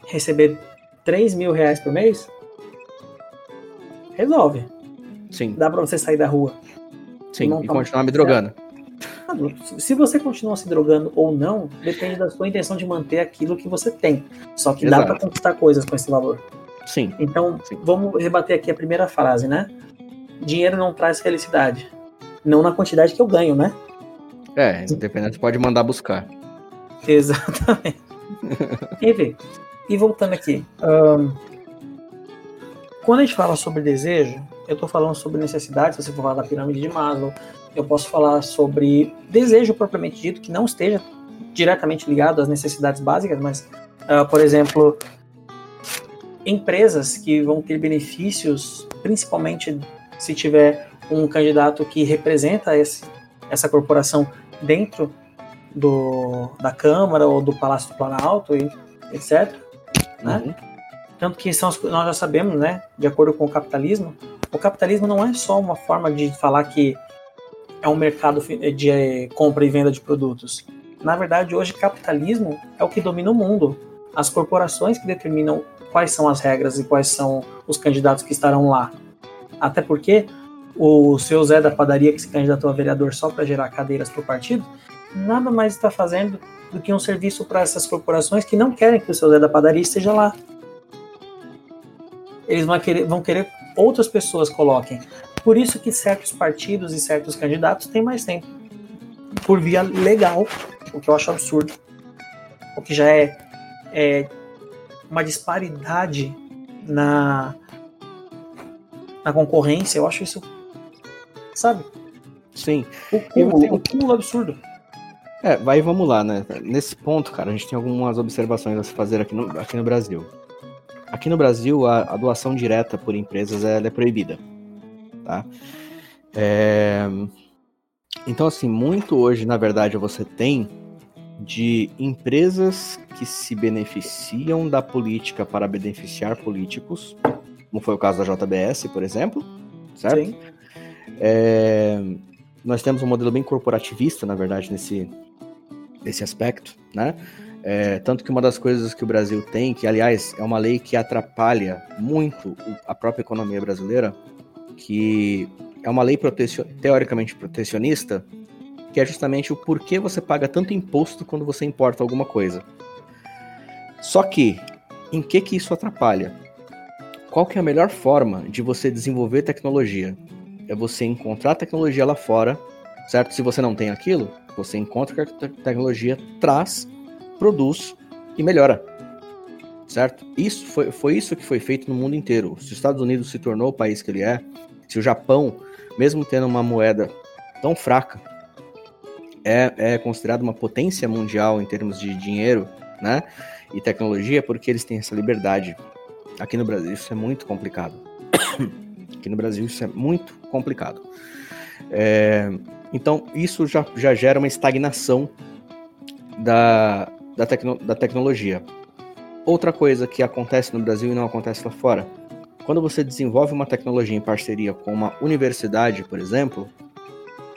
receber 3 mil reais por mês? Resolve. Sim. Dá pra você sair da rua. Sim, e, continuar me drogando. Mercado. Se você continua se drogando ou não, depende da sua intenção de manter aquilo que você tem. Só que Exato. dá para conquistar coisas com esse valor. Sim. Então, Sim. vamos rebater aqui a primeira frase, né? Dinheiro não traz felicidade. Não na quantidade que eu ganho, né? É, independente pode mandar buscar. Exatamente. Enfim, e voltando aqui. Um, quando a gente fala sobre desejo, eu estou falando sobre necessidade, se você for falar da pirâmide de Maslow, eu posso falar sobre desejo propriamente dito, que não esteja diretamente ligado às necessidades básicas, mas, uh, por exemplo, empresas que vão ter benefícios, principalmente se tiver um candidato que representa esse, essa corporação dentro do, da Câmara ou do Palácio do Planalto, e etc. Né? Uhum. Tanto que são, nós já sabemos, né, de acordo com o capitalismo, o capitalismo não é só uma forma de falar que é um mercado de eh, compra e venda de produtos. Na verdade, hoje, capitalismo é o que domina o mundo. As corporações que determinam quais são as regras e quais são os candidatos que estarão lá. Até porque o seu Zé da padaria que se candidatou a vereador só para gerar cadeiras para o partido, nada mais está fazendo do que um serviço para essas corporações que não querem que o seu Zé da padaria esteja lá. Eles vão querer, vão querer outras pessoas coloquem. Por isso que certos partidos e certos candidatos têm mais tempo. Por via legal, o que eu acho absurdo. O que já é, é uma disparidade na, na concorrência. Eu acho isso. Sabe? Sim. O cúmulo, o cúmulo absurdo. É, vai vamos lá, né? Nesse ponto, cara, a gente tem algumas observações a se fazer aqui no, aqui no Brasil. Aqui no Brasil, a, a doação direta por empresas é, é proibida, tá? É... Então, assim, muito hoje, na verdade, você tem de empresas que se beneficiam da política para beneficiar políticos, como foi o caso da JBS, por exemplo, certo? Sim. É... Nós temos um modelo bem corporativista, na verdade, nesse, nesse aspecto, né? É, tanto que uma das coisas que o Brasil tem, que aliás é uma lei que atrapalha muito a própria economia brasileira, que é uma lei protecion, teoricamente protecionista, que é justamente o porquê você paga tanto imposto quando você importa alguma coisa. Só que, em que que isso atrapalha? Qual que é a melhor forma de você desenvolver tecnologia? É você encontrar tecnologia lá fora, certo? Se você não tem aquilo, você encontra a tecnologia traz, produz e melhora. Certo? Isso foi, foi isso que foi feito no mundo inteiro. Se os Estados Unidos se tornou o país que ele é, se o Japão, mesmo tendo uma moeda tão fraca, é, é considerado uma potência mundial em termos de dinheiro, né? E tecnologia, porque eles têm essa liberdade. Aqui no Brasil isso é muito complicado. Aqui no Brasil isso é muito complicado. É, então, isso já, já gera uma estagnação da, da, tecno, da tecnologia. Outra coisa que acontece no Brasil e não acontece lá fora. Quando você desenvolve uma tecnologia em parceria com uma universidade, por exemplo,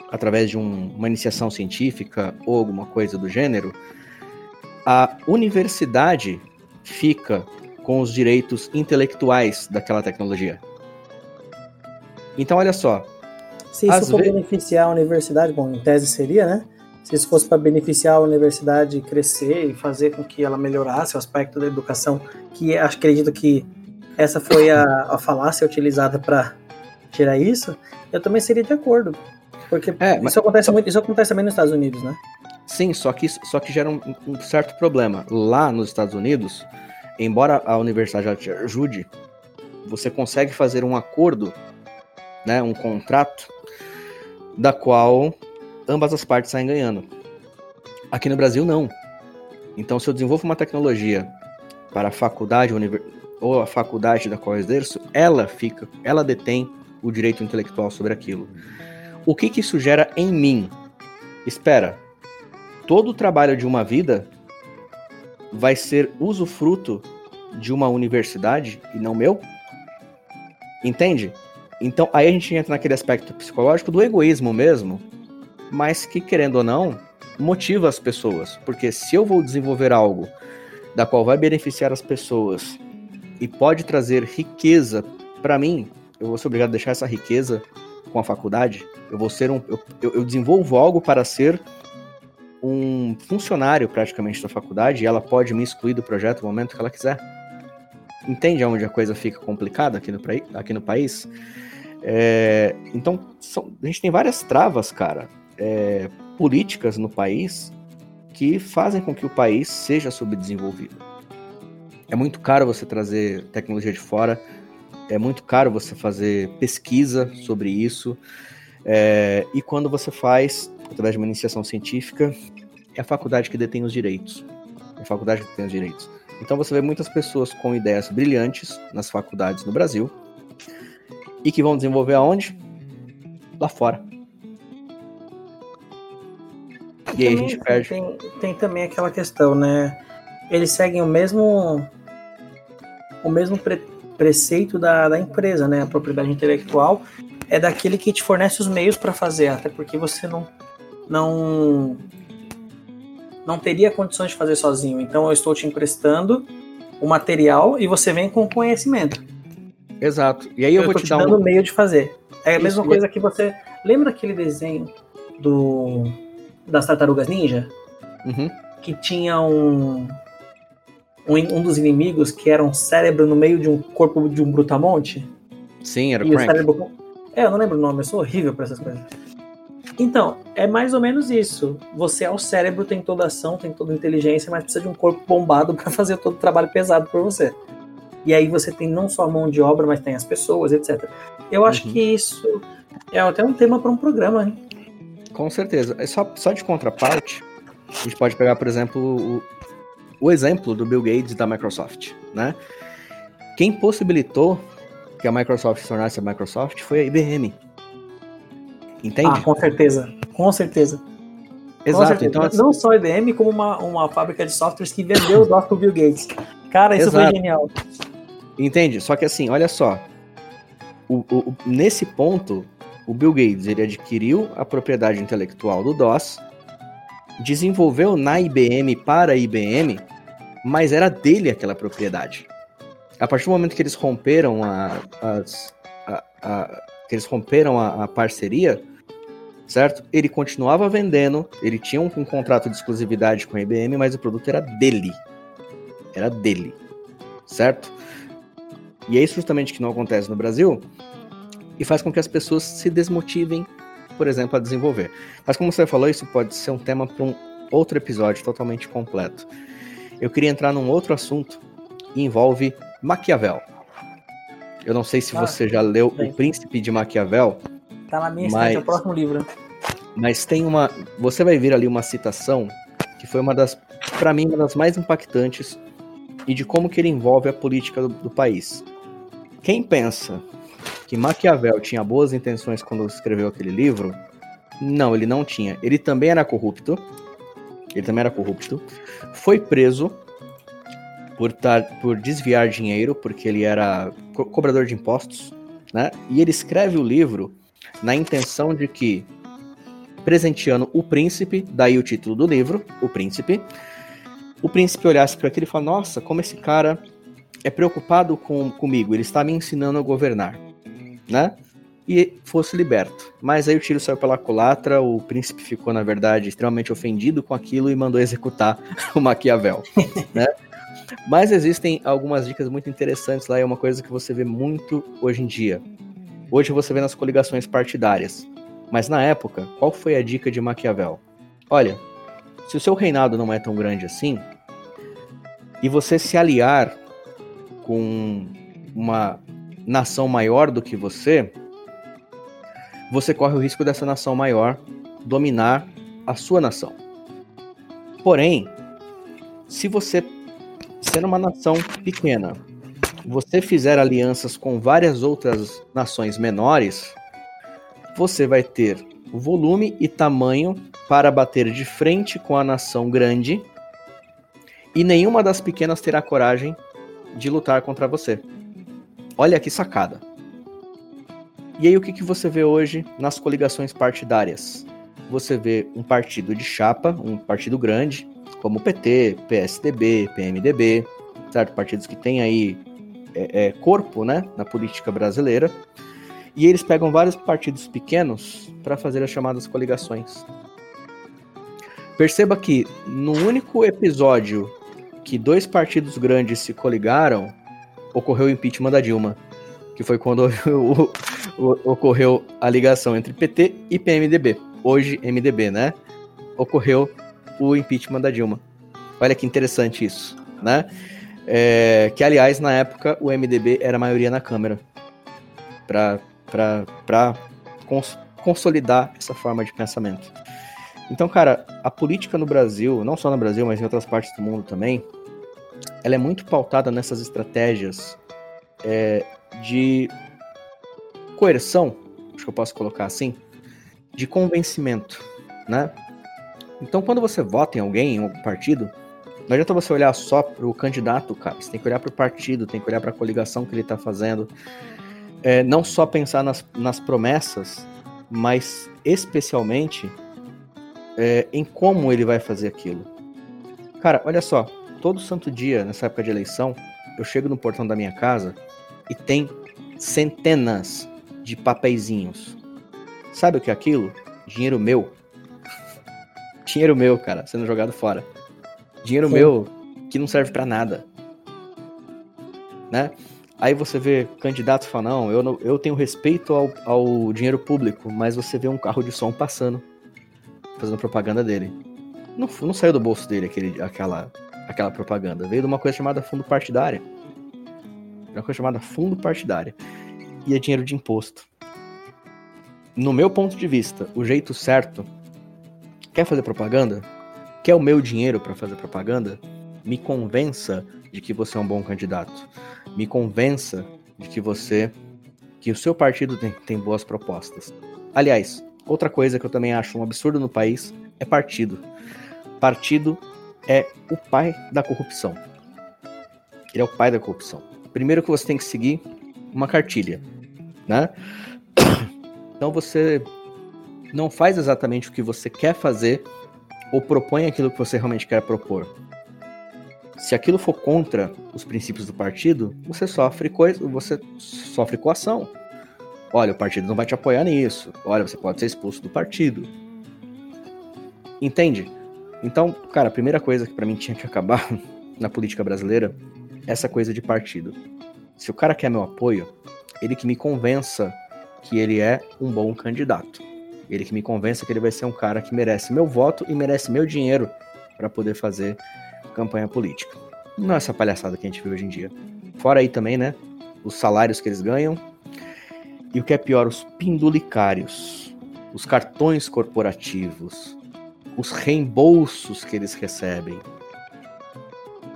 através de um, uma iniciação científica ou alguma coisa do gênero, a universidade fica com os direitos intelectuais daquela tecnologia. Então, olha só, se isso for beneficiar a universidade, bom, em tese seria, né? Se isso fosse para beneficiar a universidade crescer e fazer com que ela melhorasse o aspecto da educação, que acredito que essa foi a, a falácia utilizada para tirar isso, eu também seria de acordo. Porque é, isso, acontece muito, isso acontece também nos Estados Unidos, né? Sim, só que, só que gera um, um certo problema. Lá nos Estados Unidos, embora a universidade te ajude, você consegue fazer um acordo, né, um contrato da qual ambas as partes saem ganhando. Aqui no Brasil, não. Então, se eu desenvolvo uma tecnologia para a faculdade ou a faculdade da qual eu exerço, ela fica, ela detém o direito intelectual sobre aquilo. O que, que isso gera em mim? Espera, todo o trabalho de uma vida vai ser usufruto de uma universidade e não meu? Entende? Então, aí a gente entra naquele aspecto psicológico do egoísmo mesmo, mas que, querendo ou não, motiva as pessoas. Porque se eu vou desenvolver algo da qual vai beneficiar as pessoas e pode trazer riqueza para mim, eu vou ser obrigado a deixar essa riqueza com a faculdade. Eu vou ser um. Eu, eu desenvolvo algo para ser um funcionário praticamente da faculdade e ela pode me excluir do projeto no momento que ela quiser. Entende aonde a coisa fica complicada aqui no, aqui no país? É, então, são, a gente tem várias travas, cara, é, políticas no país que fazem com que o país seja subdesenvolvido. É muito caro você trazer tecnologia de fora, é muito caro você fazer pesquisa sobre isso. É, e quando você faz, através de uma iniciação científica, é a faculdade que detém os direitos. É a faculdade que detém os direitos. Então você vê muitas pessoas com ideias brilhantes nas faculdades no Brasil e que vão desenvolver aonde? Lá fora. E aí a gente perde. Tem, tem também aquela questão, né? Eles seguem o mesmo o mesmo pre preceito da, da empresa, né? A propriedade intelectual é daquele que te fornece os meios para fazer, até porque você não não não teria condições de fazer sozinho. Então eu estou te emprestando o material e você vem com conhecimento. Exato. E aí eu, eu vou te, te dar dando um meio de fazer. É a Isso, mesma coisa que você lembra aquele desenho do das tartarugas ninja uhum. que tinha um, um um dos inimigos que era um cérebro no meio de um corpo de um brutamonte. Sim, era o Crank. Cérebro... É, eu não lembro o nome, eu sou horrível para essas coisas. Então, é mais ou menos isso. Você é o cérebro, tem toda ação, tem toda inteligência, mas precisa de um corpo bombado para fazer todo o trabalho pesado por você. E aí você tem não só a mão de obra, mas tem as pessoas, etc. Eu acho uhum. que isso é até um tema para um programa, hein? Com certeza. É só, só de contraparte, a gente pode pegar, por exemplo, o, o exemplo do Bill Gates da Microsoft, né? Quem possibilitou que a Microsoft se tornasse a Microsoft foi a IBM. Entende? Ah, com certeza. Com certeza. Exato. Com certeza. Então, assim... Não só a IBM, como uma, uma fábrica de softwares que vendeu os para o Bill Gates. Cara, isso Exato. foi genial. Entende? Só que assim, olha só. O, o, nesse ponto, o Bill Gates ele adquiriu a propriedade intelectual do DOS, desenvolveu na IBM para a IBM, mas era dele aquela propriedade. A partir do momento que eles romperam a, as, a, a, que eles romperam a, a parceria, certo? Ele continuava vendendo, ele tinha um, um, contrato de exclusividade com a IBM, mas o produto era dele. Era dele, certo? E é isso justamente que não acontece no Brasil e faz com que as pessoas se desmotivem, por exemplo, a desenvolver. Mas como você falou, isso pode ser um tema para um outro episódio totalmente completo. Eu queria entrar num outro assunto que envolve Maquiavel. Eu não sei se ah, você já leu bem. O Príncipe de Maquiavel. Tá na minha mas... estante, é o próximo livro. Mas tem uma. Você vai ver ali uma citação que foi uma das. para mim, uma das mais impactantes e de como que ele envolve a política do, do país. Quem pensa que Maquiavel tinha boas intenções quando escreveu aquele livro, não, ele não tinha. Ele também era corrupto. Ele também era corrupto. Foi preso por, tar, por desviar dinheiro, porque ele era co cobrador de impostos, né? E ele escreve o livro na intenção de que, presenteando o príncipe, daí o título do livro, O Príncipe, o príncipe olhasse para aquilo e falasse: Nossa, como esse cara é preocupado com, comigo, ele está me ensinando a governar, né? E fosse liberto. Mas aí o tiro saiu pela culatra, o príncipe ficou, na verdade, extremamente ofendido com aquilo e mandou executar o Maquiavel, né? Mas existem algumas dicas muito interessantes lá, é uma coisa que você vê muito hoje em dia. Hoje você vê nas coligações partidárias. Mas na época, qual foi a dica de Maquiavel? Olha, se o seu reinado não é tão grande assim, e você se aliar com uma nação maior do que você, você corre o risco dessa nação maior dominar a sua nação. Porém, se você sendo uma nação pequena, você fizer alianças com várias outras nações menores, você vai ter volume e tamanho para bater de frente com a nação grande, e nenhuma das pequenas terá coragem de lutar contra você. Olha que sacada. E aí o que, que você vê hoje nas coligações partidárias? Você vê um partido de chapa, um partido grande, como PT, PSDB, PMDB, certo? Partidos que têm aí é, é, corpo né, na política brasileira. E eles pegam vários partidos pequenos para fazer as chamadas coligações. Perceba que no único episódio que dois partidos grandes se coligaram, ocorreu o impeachment da Dilma, que foi quando o, o, ocorreu a ligação entre PT e PMDB, hoje MDB, né? Ocorreu o impeachment da Dilma. Olha que interessante isso, né? É, que aliás na época o MDB era a maioria na Câmara para cons consolidar essa forma de pensamento. Então, cara, a política no Brasil, não só no Brasil, mas em outras partes do mundo também, ela é muito pautada nessas estratégias é, de coerção, acho que eu posso colocar assim, de convencimento, né? Então, quando você vota em alguém, em algum partido, não adianta você olhar só para o candidato, cara. Você tem que olhar para o partido, tem que olhar para a coligação que ele está fazendo. É, não só pensar nas, nas promessas, mas especialmente é, em como ele vai fazer aquilo. Cara, olha só, todo santo dia, nessa época de eleição, eu chego no portão da minha casa e tem centenas de papeizinhos. Sabe o que é aquilo? Dinheiro meu. Dinheiro meu, cara, sendo jogado fora. Dinheiro Sim. meu que não serve para nada. Né? Aí você vê candidatos falando, não, eu, não, eu tenho respeito ao, ao dinheiro público, mas você vê um carro de som passando fazendo propaganda dele. Não, não saiu do bolso dele aquele, aquela, aquela propaganda. Veio de uma coisa chamada fundo partidário. Uma coisa chamada fundo partidário. E é dinheiro de imposto. No meu ponto de vista, o jeito certo. Quer fazer propaganda? Quer o meu dinheiro para fazer propaganda? Me convença de que você é um bom candidato. Me convença de que você. que o seu partido tem, tem boas propostas. Aliás, Outra coisa que eu também acho um absurdo no país é partido. Partido é o pai da corrupção. Ele é o pai da corrupção. Primeiro que você tem que seguir uma cartilha, né? Então você não faz exatamente o que você quer fazer ou propõe aquilo que você realmente quer propor. Se aquilo for contra os princípios do partido, você sofre coisa, você sofre coação. Olha, o partido não vai te apoiar nisso. Olha, você pode ser expulso do partido. Entende? Então, cara, a primeira coisa que para mim tinha que acabar na política brasileira é essa coisa de partido. Se o cara quer meu apoio, ele que me convença que ele é um bom candidato. Ele que me convença que ele vai ser um cara que merece meu voto e merece meu dinheiro para poder fazer campanha política. Não é essa palhaçada que a gente vê hoje em dia. Fora aí também, né? Os salários que eles ganham, e o que é pior, os pindulicários, os cartões corporativos, os reembolsos que eles recebem.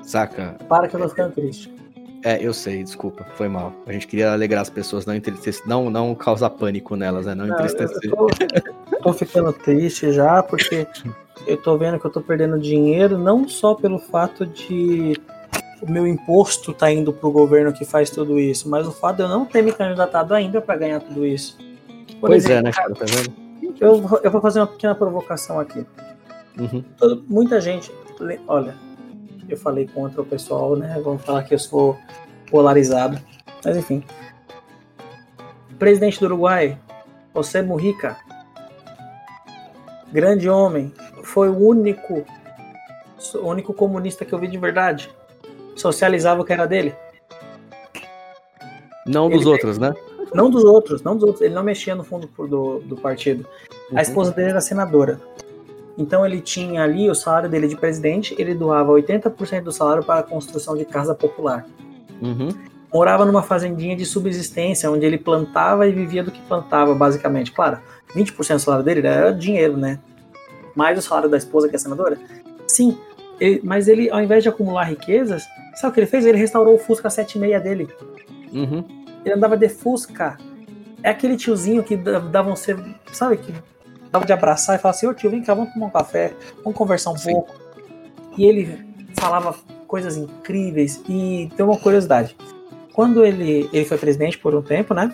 Saca? Para que eu tô ficando triste. É, eu sei, desculpa, foi mal. A gente queria alegrar as pessoas, não entristecer, não, não causar pânico nelas, né? Não, não entristecer. Tô, tô ficando triste já, porque eu tô vendo que eu tô perdendo dinheiro, não só pelo fato de o meu imposto está indo para o governo que faz tudo isso, mas o fato de eu não ter me candidatado ainda para ganhar tudo isso. Por pois exemplo, é, né, cara? Tá vendo? Eu, eu vou fazer uma pequena provocação aqui. Uhum. Muita gente, olha, eu falei contra o pessoal, né? Vamos falar que eu sou polarizado, mas enfim. Presidente do Uruguai, José Mujica, grande homem, foi o único, o único comunista que eu vi de verdade socializava o que era dele. Não dos ele, outros, né? Não dos outros, não dos outros. Ele não mexia no fundo do, do partido. Uhum. A esposa dele era senadora. Então ele tinha ali o salário dele de presidente, ele doava 80% do salário para a construção de casa popular. Uhum. Morava numa fazendinha de subsistência, onde ele plantava e vivia do que plantava, basicamente. Claro, 20% do salário dele era dinheiro, né? Mais o salário da esposa, que é senadora. Sim, ele, mas ele, ao invés de acumular riquezas, sabe o que ele fez? Ele restaurou o Fusca 76 dele. Uhum. Ele andava de Fusca. É aquele tiozinho que dava um. Sabe? Que dava de abraçar e falar assim: Ô tio, vem cá, vamos tomar um café, vamos conversar um Sim. pouco. E ele falava coisas incríveis. E tem uma curiosidade: quando ele, ele foi presidente por um tempo, né?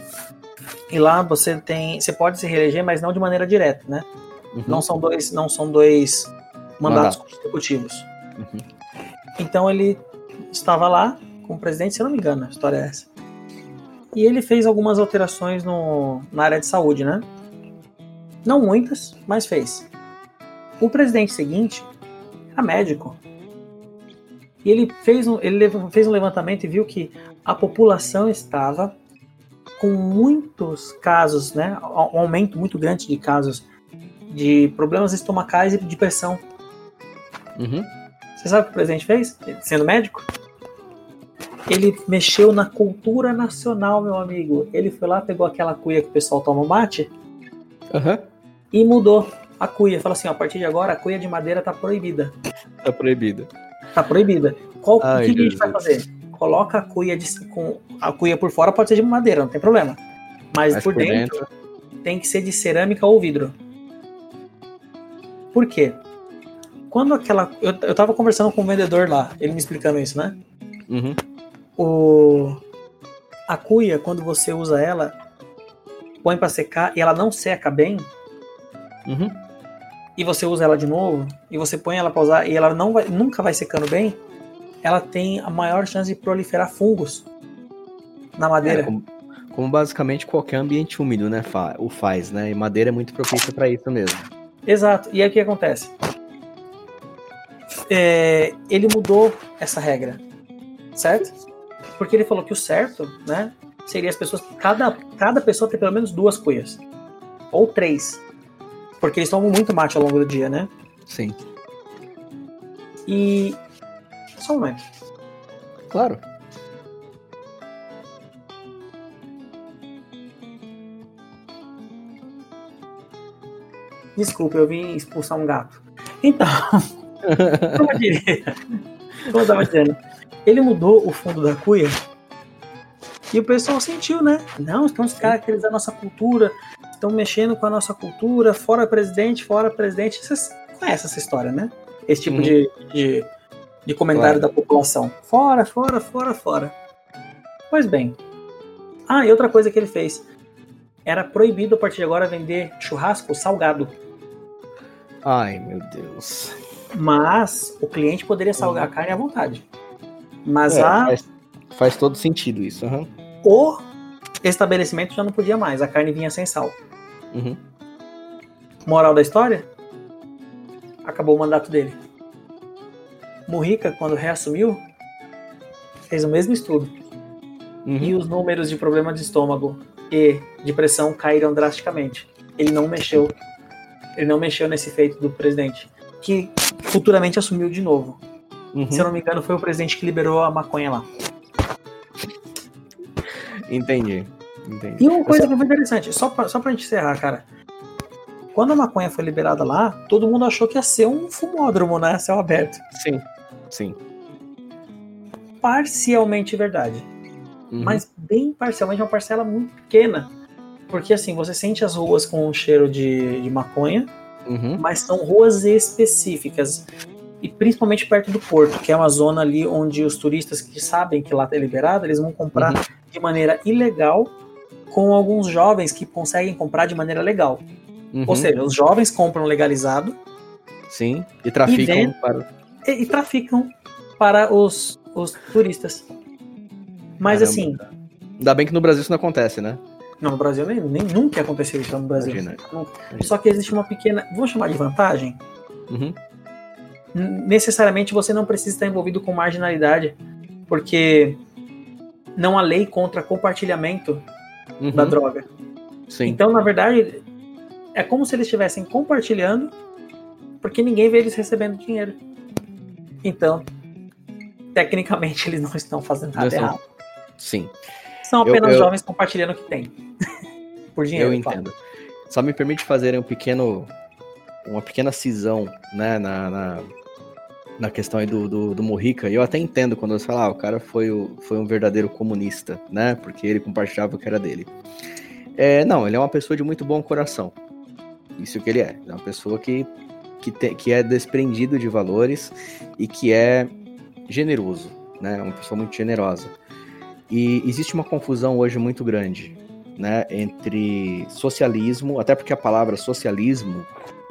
E lá você tem. Você pode se reeleger, mas não de maneira direta, né? Uhum. Não são dois, não são dois mandatos Mandato. consecutivos. Uhum. Então ele estava lá com o presidente, se eu não me engano, a história é essa. e ele fez algumas alterações no, na área de saúde, né? Não muitas, mas fez. O presidente seguinte era médico. E ele fez um, ele fez um levantamento e viu que a população estava com muitos casos, né? Um aumento muito grande de casos de problemas estomacais e de pressão. Uhum. Você sabe o que o presidente fez, sendo médico? Ele mexeu na cultura nacional, meu amigo. Ele foi lá, pegou aquela cuia que o pessoal toma mate Aham. E mudou a cuia. Falou assim: ó, a partir de agora a cuia de madeira tá proibida. Tá proibido. Tá proibida. Qual, Ai, o que, a gente vai fazer? Coloca a cuia de, com a cuia por fora pode ser de madeira, não tem problema. Mas, Mas por, por dentro, tem que ser de cerâmica ou vidro. Por quê? Quando aquela. Eu, eu tava conversando com um vendedor lá, ele me explicando isso, né? Uhum. o a cuia quando você usa ela põe para secar e ela não seca bem Uhum. e você usa ela de novo e você põe ela para usar e ela não vai, nunca vai secando bem ela tem a maior chance de proliferar fungos na madeira É, como, como basicamente qualquer ambiente úmido, né, fa- o faz, né? E madeira é muito propícia para isso mesmo. exato e aí o que acontece É, ele mudou essa regra certo porque ele falou que o certo né seria as pessoas cada cada pessoa ter pelo menos duas cuias ou três porque eles tomam muito mate ao longo do dia né Sim. E. Só um momento. Claro. Desculpa, eu vim expulsar um gato. Então, como eu diria, como eu tava dizendo, ele mudou o fundo da cuia e o pessoal sentiu, né? Não, estão descaracterizando a nossa cultura, estão mexendo com a nossa cultura, fora presidente, fora presidente. Vocês conhecem essa história, né? Esse tipo Uhum. de, de, de comentário Claro. da população. Fora, fora, fora, fora. Pois bem. Ah, e outra coisa que ele fez. Era proibido a partir de agora vender churrasco salgado. Ai, meu Deus. Mas o cliente poderia salgar a carne à vontade. Mas É, a, faz, faz todo sentido isso. aham. o estabelecimento já não podia mais. A carne vinha sem sal. Uhum. Moral da história? Acabou o mandato dele. Murrica, quando reassumiu, fez o mesmo estudo. Uhum. E os números de problema de estômago e de pressão caíram drasticamente. Ele não mexeu. Ele não mexeu nesse feito do presidente. Que futuramente assumiu de novo. Uhum. Se eu não me engano, foi o presidente que liberou a maconha lá. Entendi. Entendi. E uma coisa que foi interessante, só pra, só pra gente encerrar, cara. Quando a maconha foi liberada lá, todo mundo achou que ia ser um fumódromo, né? Céu aberto. Sim. Sim. Parcialmente verdade. Uhum. Mas bem parcialmente, uma parcela muito pequena. Porque assim, você sente as ruas com um cheiro de, de maconha, Uhum. mas são ruas específicas. E principalmente perto do porto, que é uma zona ali onde os turistas que sabem que lá é liberado, eles vão comprar Uhum. de maneira ilegal com alguns jovens que conseguem comprar de maneira legal. Uhum. Ou seja, os jovens compram legalizado Sim. E traficam dentro- para. e, e traficam para os, os turistas. Mas Caramba. assim, Ainda bem que no Brasil isso não acontece, né? não, no Brasil nem, nem nunca aconteceu isso no Brasil. Imagina. Só que existe uma pequena, vamos chamar de vantagem. Uhum. Necessariamente você não precisa estar envolvido com marginalidade, porque não há lei contra compartilhamento Uhum. da droga. Sim. Então, na verdade, é como se eles estivessem compartilhando, porque ninguém vê eles recebendo dinheiro. Então, tecnicamente, eles não estão fazendo nada estão- errado. Sim. São Eu- apenas eu- jovens compartilhando o que tem. Por dinheiro. Eu claro. entendo. Só me permite fazer um pequeno, uma pequena cisão, né, na, na, na questão aí do, do, do Morrica. E eu até entendo quando você fala, ah, o cara foi, o, foi um verdadeiro comunista, né, porque ele compartilhava o que era dele. É, não, ele é uma pessoa de muito bom coração. Isso que ele é. É uma pessoa que, que, te, que é desprendido de valores e que é generoso, né, uma pessoa muito generosa. E existe uma confusão hoje muito grande né, entre socialismo, até porque a palavra socialismo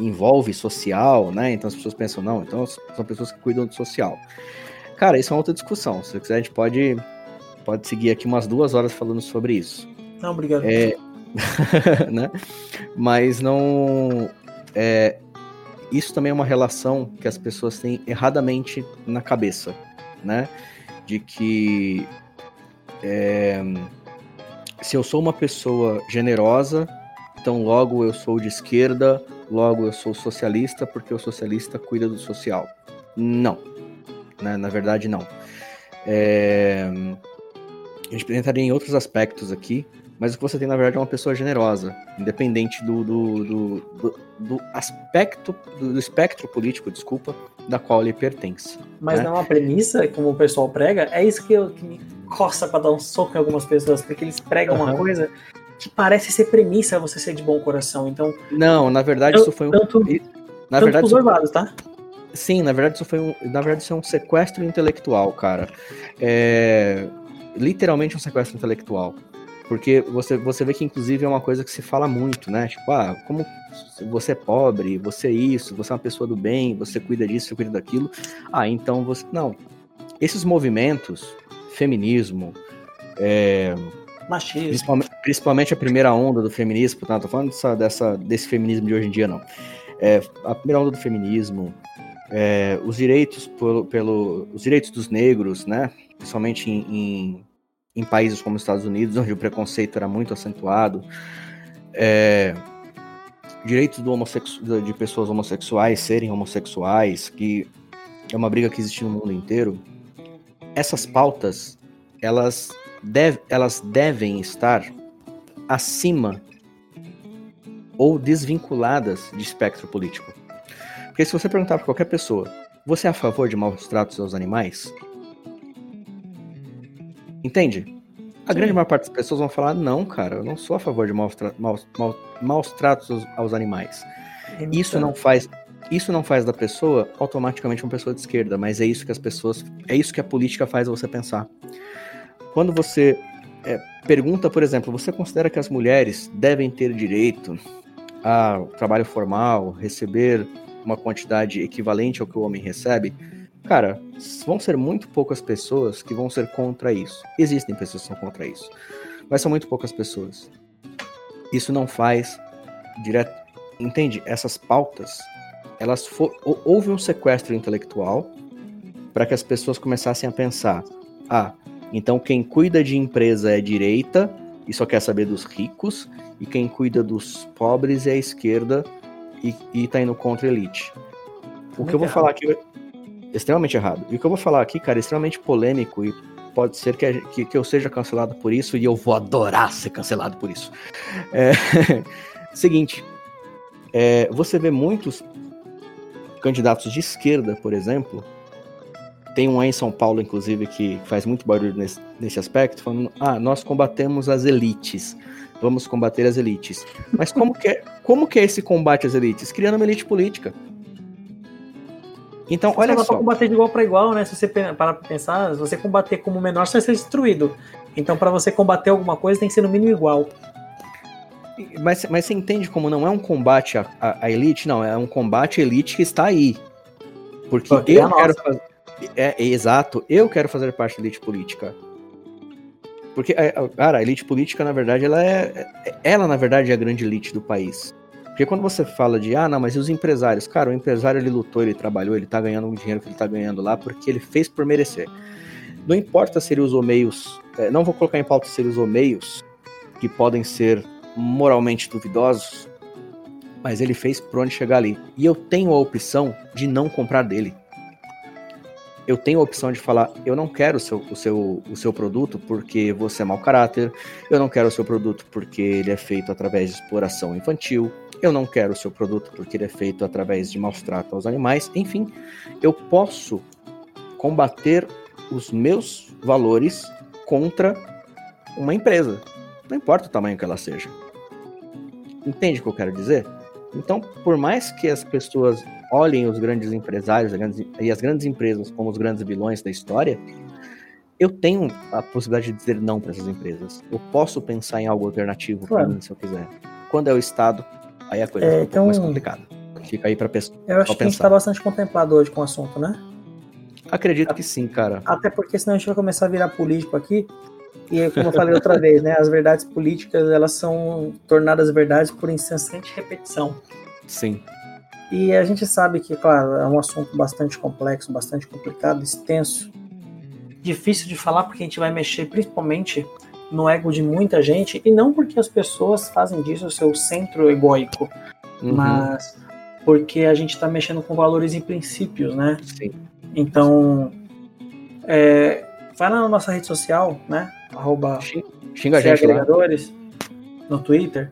envolve social, né? Então as pessoas pensam, não, então são pessoas que cuidam do social. Cara, isso é uma outra discussão. Se você quiser, a gente pode pode seguir aqui umas duas horas falando sobre isso. Não, obrigado. É, né? Mas não. É, isso também é uma relação que as pessoas têm erradamente na cabeça, né? De que é, se eu sou uma pessoa generosa, então logo eu sou de esquerda, logo eu sou socialista, porque o socialista cuida do social. Não. Né? Na verdade, não. É, a gente entraria em outros aspectos aqui, mas o que você tem, na verdade, é uma pessoa generosa, independente do, do, do, do, do aspecto, do, do, espectro político, desculpa, da qual ele pertence. Mas né? não é uma premissa, como o pessoal prega, é isso que, eu, que me coça para dar um soco em algumas pessoas, porque eles pregam uhum. uma coisa que parece ser premissa você ser de bom coração, então... Não, na verdade, isso foi um... Tanto, na tanto verdade, os dois lados, tá? Sim, na verdade isso foi um, na verdade isso é um sequestro intelectual, cara. É literalmente um sequestro intelectual. Porque você, você vê que, inclusive, é uma coisa que se fala muito, né? Tipo, ah, como você é pobre, você é isso, você é uma pessoa do bem, você cuida disso, você cuida daquilo. Ah, então você. Não. Esses movimentos, feminismo, é, Machismo. Principalmente, principalmente, a primeira onda do feminismo, não tô falando dessa, dessa, desse feminismo de hoje em dia, não. É, a primeira onda do feminismo, é, os direitos pelo, pelo, os direitos dos negros, né? Principalmente em, em, em, países como os Estados Unidos, onde o preconceito era muito acentuado. É, direitos do de pessoas homossexuais serem homossexuais, que é uma briga que existe no mundo inteiro. Essas pautas, elas, deve, elas devem estar acima ou desvinculadas de espectro político. Porque se você perguntar para qualquer pessoa, você é a favor de maus tratos aos animais? Entende? A grande maior parte das pessoas vão falar: não, cara, eu não sou a favor de maus, tra maus, maus, maus tratos aos, aos animais. Isso não faz. Isso não faz da pessoa automaticamente uma pessoa de esquerda, mas é isso que as pessoas. É isso que a política faz você pensar. Quando você é, pergunta, por exemplo, você considera que as mulheres devem ter direito a trabalho formal, receber uma quantidade equivalente ao que o homem recebe, cara, vão ser muito poucas pessoas que vão ser contra isso. Existem pessoas que são contra isso, mas são muito poucas pessoas. Isso não faz direto. Entende? Essas pautas, elas for... houve um sequestro intelectual para que as pessoas começassem a pensar: ah, então quem cuida de empresa é direita e só quer saber dos ricos, e quem cuida dos pobres é a esquerda e, e tá indo contra a elite. O que eu vou falar aqui é extremamente errado. E o que eu vou falar aqui, cara, é extremamente polêmico e pode ser que, que, que eu seja cancelado por isso e eu vou adorar ser cancelado por isso. É, seguinte, é, você vê muitos candidatos de esquerda, por exemplo, tem um aí em São Paulo, inclusive, que faz muito barulho nesse, nesse aspecto, falando: ah, nós combatemos as elites vamos combater as elites. Mas como que é, como que é esse combate às elites? Criando uma elite política. Então, olha só. Você combater de igual para igual, né? Se você parar para pensar, se você combater como menor, você vai ser destruído. Então, para você combater alguma coisa, tem que ser no mínimo igual. Mas, mas você entende como não é um combate à, à, elite? Não, é um combate à elite que está aí. Porque Pô, eu é quero fazer. É, é, exato, eu quero fazer parte da elite política. Porque, é, cara, a elite política, na verdade, ela é. Ela, na verdade, é a grande elite do país. Porque quando você fala de, ah, não, mas e os empresários? Cara, o empresário ele lutou, ele trabalhou, ele tá ganhando o dinheiro que ele tá ganhando lá porque ele fez por merecer. Não importa se ele usou meios, é, não vou colocar em pauta se ele usou meios que podem ser moralmente duvidosos, mas ele fez por onde chegar ali. E eu tenho a opção de não comprar dele eu tenho a opção de falar, eu não quero o seu, o seu, o seu produto porque você é mau caráter, eu não quero o seu produto porque ele é feito através de exploração infantil, eu não quero o seu produto porque ele é feito através de maus tratos aos animais, enfim, eu posso combater os meus valores contra uma empresa, não importa o tamanho que ela seja. Entende o que eu quero dizer? Então, por mais que as pessoas olhem os grandes empresários e as grandes empresas como os grandes vilões da história, eu tenho a possibilidade de dizer não para essas empresas. Eu posso pensar em algo alternativo claro. para mim, se eu quiser. Quando é o Estado, aí a coisa é, então, um mais complicada. Fica aí para pessoa. Eu acho que pensar. a gente está bastante contemplado hoje com o assunto, né? Acredito que sim, cara. Até porque senão a gente vai começar a virar político aqui. E como eu falei outra vez, né, as verdades políticas elas são tornadas verdades por incessante repetição. Sim. E a gente sabe que, claro, é um assunto bastante complexo, bastante complicado, extenso, difícil de falar porque a gente vai mexer principalmente no ego de muita gente e não porque as pessoas fazem disso o seu centro egóico, uhum. mas porque a gente está mexendo com valores e princípios, né? Sim. Então, é, vai lá na nossa rede social, né? Arroba Xinga a gente agregadores, lá. no Twitter.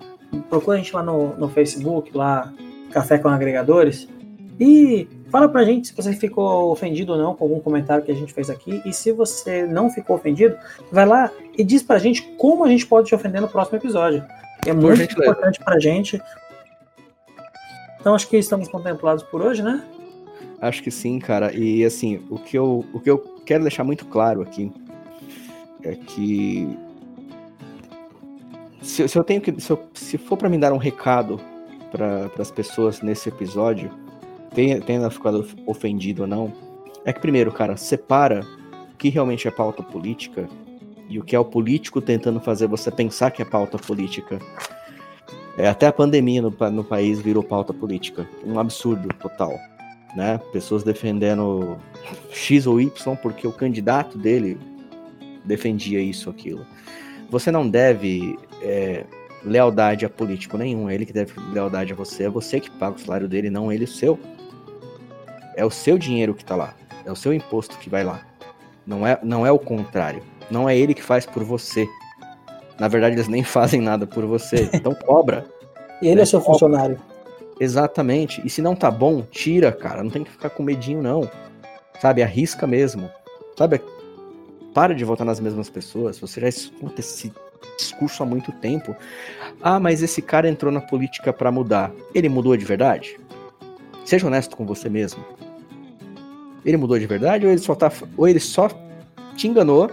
Procura a gente lá no, no Facebook, lá, Café com Agregadores. E fala pra gente se você ficou ofendido ou não com algum comentário que a gente fez aqui. E se você não ficou ofendido, vai lá e diz pra gente como a gente pode te ofender no próximo episódio. É muito gente importante pra gente. Então acho que estamos contemplados por hoje, né? Acho que sim, cara. E assim, o que eu, o que eu quero deixar muito claro aqui é que se, se eu tenho que se, eu, se for para me dar um recado para as pessoas nesse episódio, tenha, tenha ficado ofendido ou não, é que primeiro, cara, separa o que realmente é pauta política e o que é o político tentando fazer você pensar que é pauta política. É, até a pandemia no, no país virou pauta política. Um absurdo total né? Pessoas defendendo X ou Y porque o candidato dele defendia isso ou aquilo. Você não deve é, lealdade a político nenhum, é ele que deve lealdade a você, é você que paga o salário dele, não ele o seu. É o seu dinheiro que tá lá, é o seu imposto que vai lá. Não é, não é o contrário. Não é ele que faz por você. Na verdade, eles nem fazem nada por você. Então cobra. e ele é seu cobra. funcionário. Exatamente. E se não tá bom, tira, cara. Não tem que ficar com medinho, não. Sabe? Arrisca mesmo. Sabe? Para de votar nas mesmas pessoas. Você já escuta esse discurso há muito tempo. Ah, mas esse cara entrou na política para mudar. Ele mudou de verdade? Seja honesto com você mesmo. Ele mudou de verdade ou ele só tá ou ele só te enganou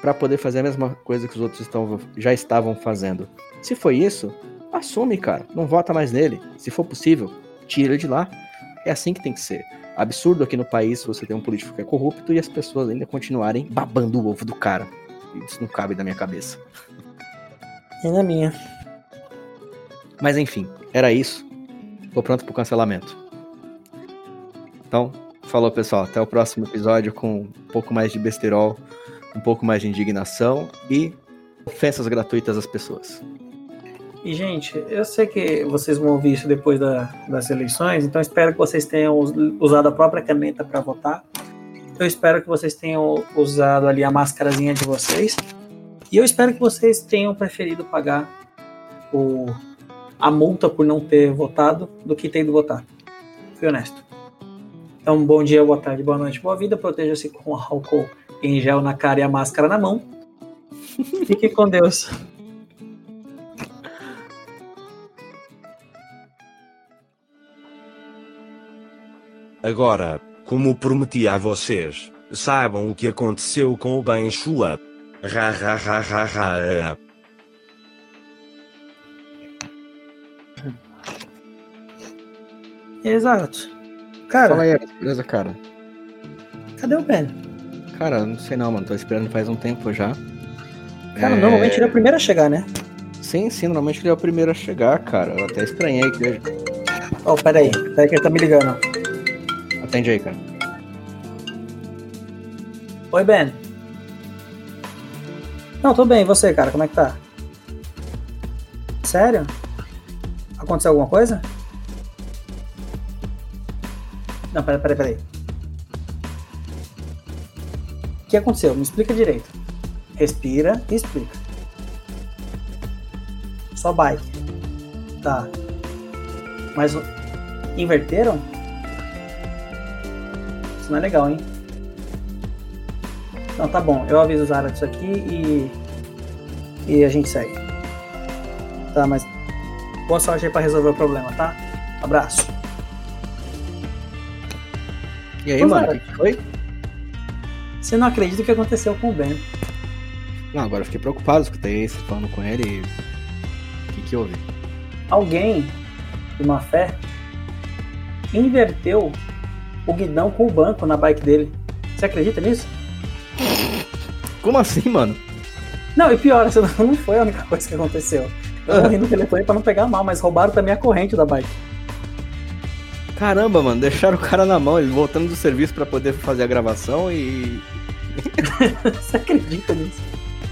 para poder fazer a mesma coisa que os outros estão, já estavam fazendo? Se foi isso, assume, cara. Não vota mais nele. Se for possível, tira de lá. É assim que tem que ser. Absurdo aqui no país você ter um político que é corrupto e as pessoas ainda continuarem babando o ovo do cara. Isso não cabe na minha cabeça. E na minha. Mas enfim, era isso. Tô pronto pro cancelamento. Então, falou pessoal. Até o próximo episódio com um pouco mais de besterol, um pouco mais de indignação e ofensas gratuitas às pessoas. E, gente, eu sei que vocês vão ouvir isso depois da, das eleições, então espero que vocês tenham usado a própria caneta para votar. Eu espero que vocês tenham usado ali a máscarazinha de vocês. E eu espero que vocês tenham preferido pagar o, a multa por não ter votado do que ter ido votar. Fui honesto. Então, bom dia, boa tarde, boa noite, boa vida. Proteja-se com álcool em gel na cara e a máscara na mão. Fique com Deus. Agora, como prometi a vocês, saibam o que aconteceu com o Ben Shua. Ra ra ra ra ra. Exato. Cara. Fala aí, beleza, cara? Cadê o Ben? Cara, não sei não, mano. Tô esperando faz um tempo já. Cara, é... normalmente ele é o primeiro a chegar, né? Sim, sim, normalmente ele é o primeiro a chegar, cara. Eu até estranhei que. Oh, peraí, peraí que ele tá me ligando. Atende aí, cara. Oi, Ben. Não, tô bem. E você, cara? Como é que tá? Sério? Aconteceu alguma coisa? Não, peraí, peraí, peraí. O que aconteceu? Me explica direito. Respira e explica. Só bike. Tá. Mas inverteram? Não é legal, hein? Então tá bom, eu aviso o Zara disso aqui e. E a gente segue. Tá, mas. Boa sorte aí pra resolver o problema, tá? Abraço. E aí, Ô, mano, o que foi? Você não acredita o que aconteceu com o Ben? Não, agora eu fiquei preocupado, escutei você falando com ele e. O que, que houve? Alguém de má fé inverteu o guidão com o banco na bike dele. Você acredita nisso? Como assim, mano? Não, e pior, isso não foi a única coisa que aconteceu. Eu morri no telefone pra não pegar mal, mas roubaram também a corrente da bike. Caramba, mano, deixaram o cara na mão, ele voltando do serviço pra poder fazer a gravação e. Você acredita nisso?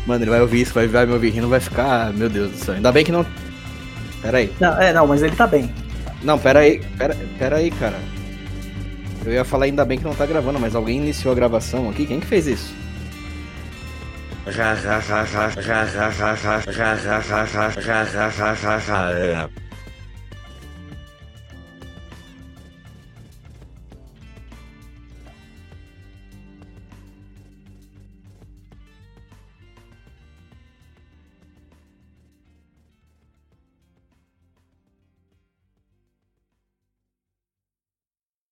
Mano, ele vai ouvir isso, vai, vai me ouvir rindo, vai ficar. Meu Deus do céu. Ainda bem que não. Pera aí. Não, é, não, mas ele tá bem. Não, pera aí, pera, pera aí, cara. Eu ia falar ainda bem que não tá gravando, mas alguém iniciou a gravação aqui? Quem que fez isso?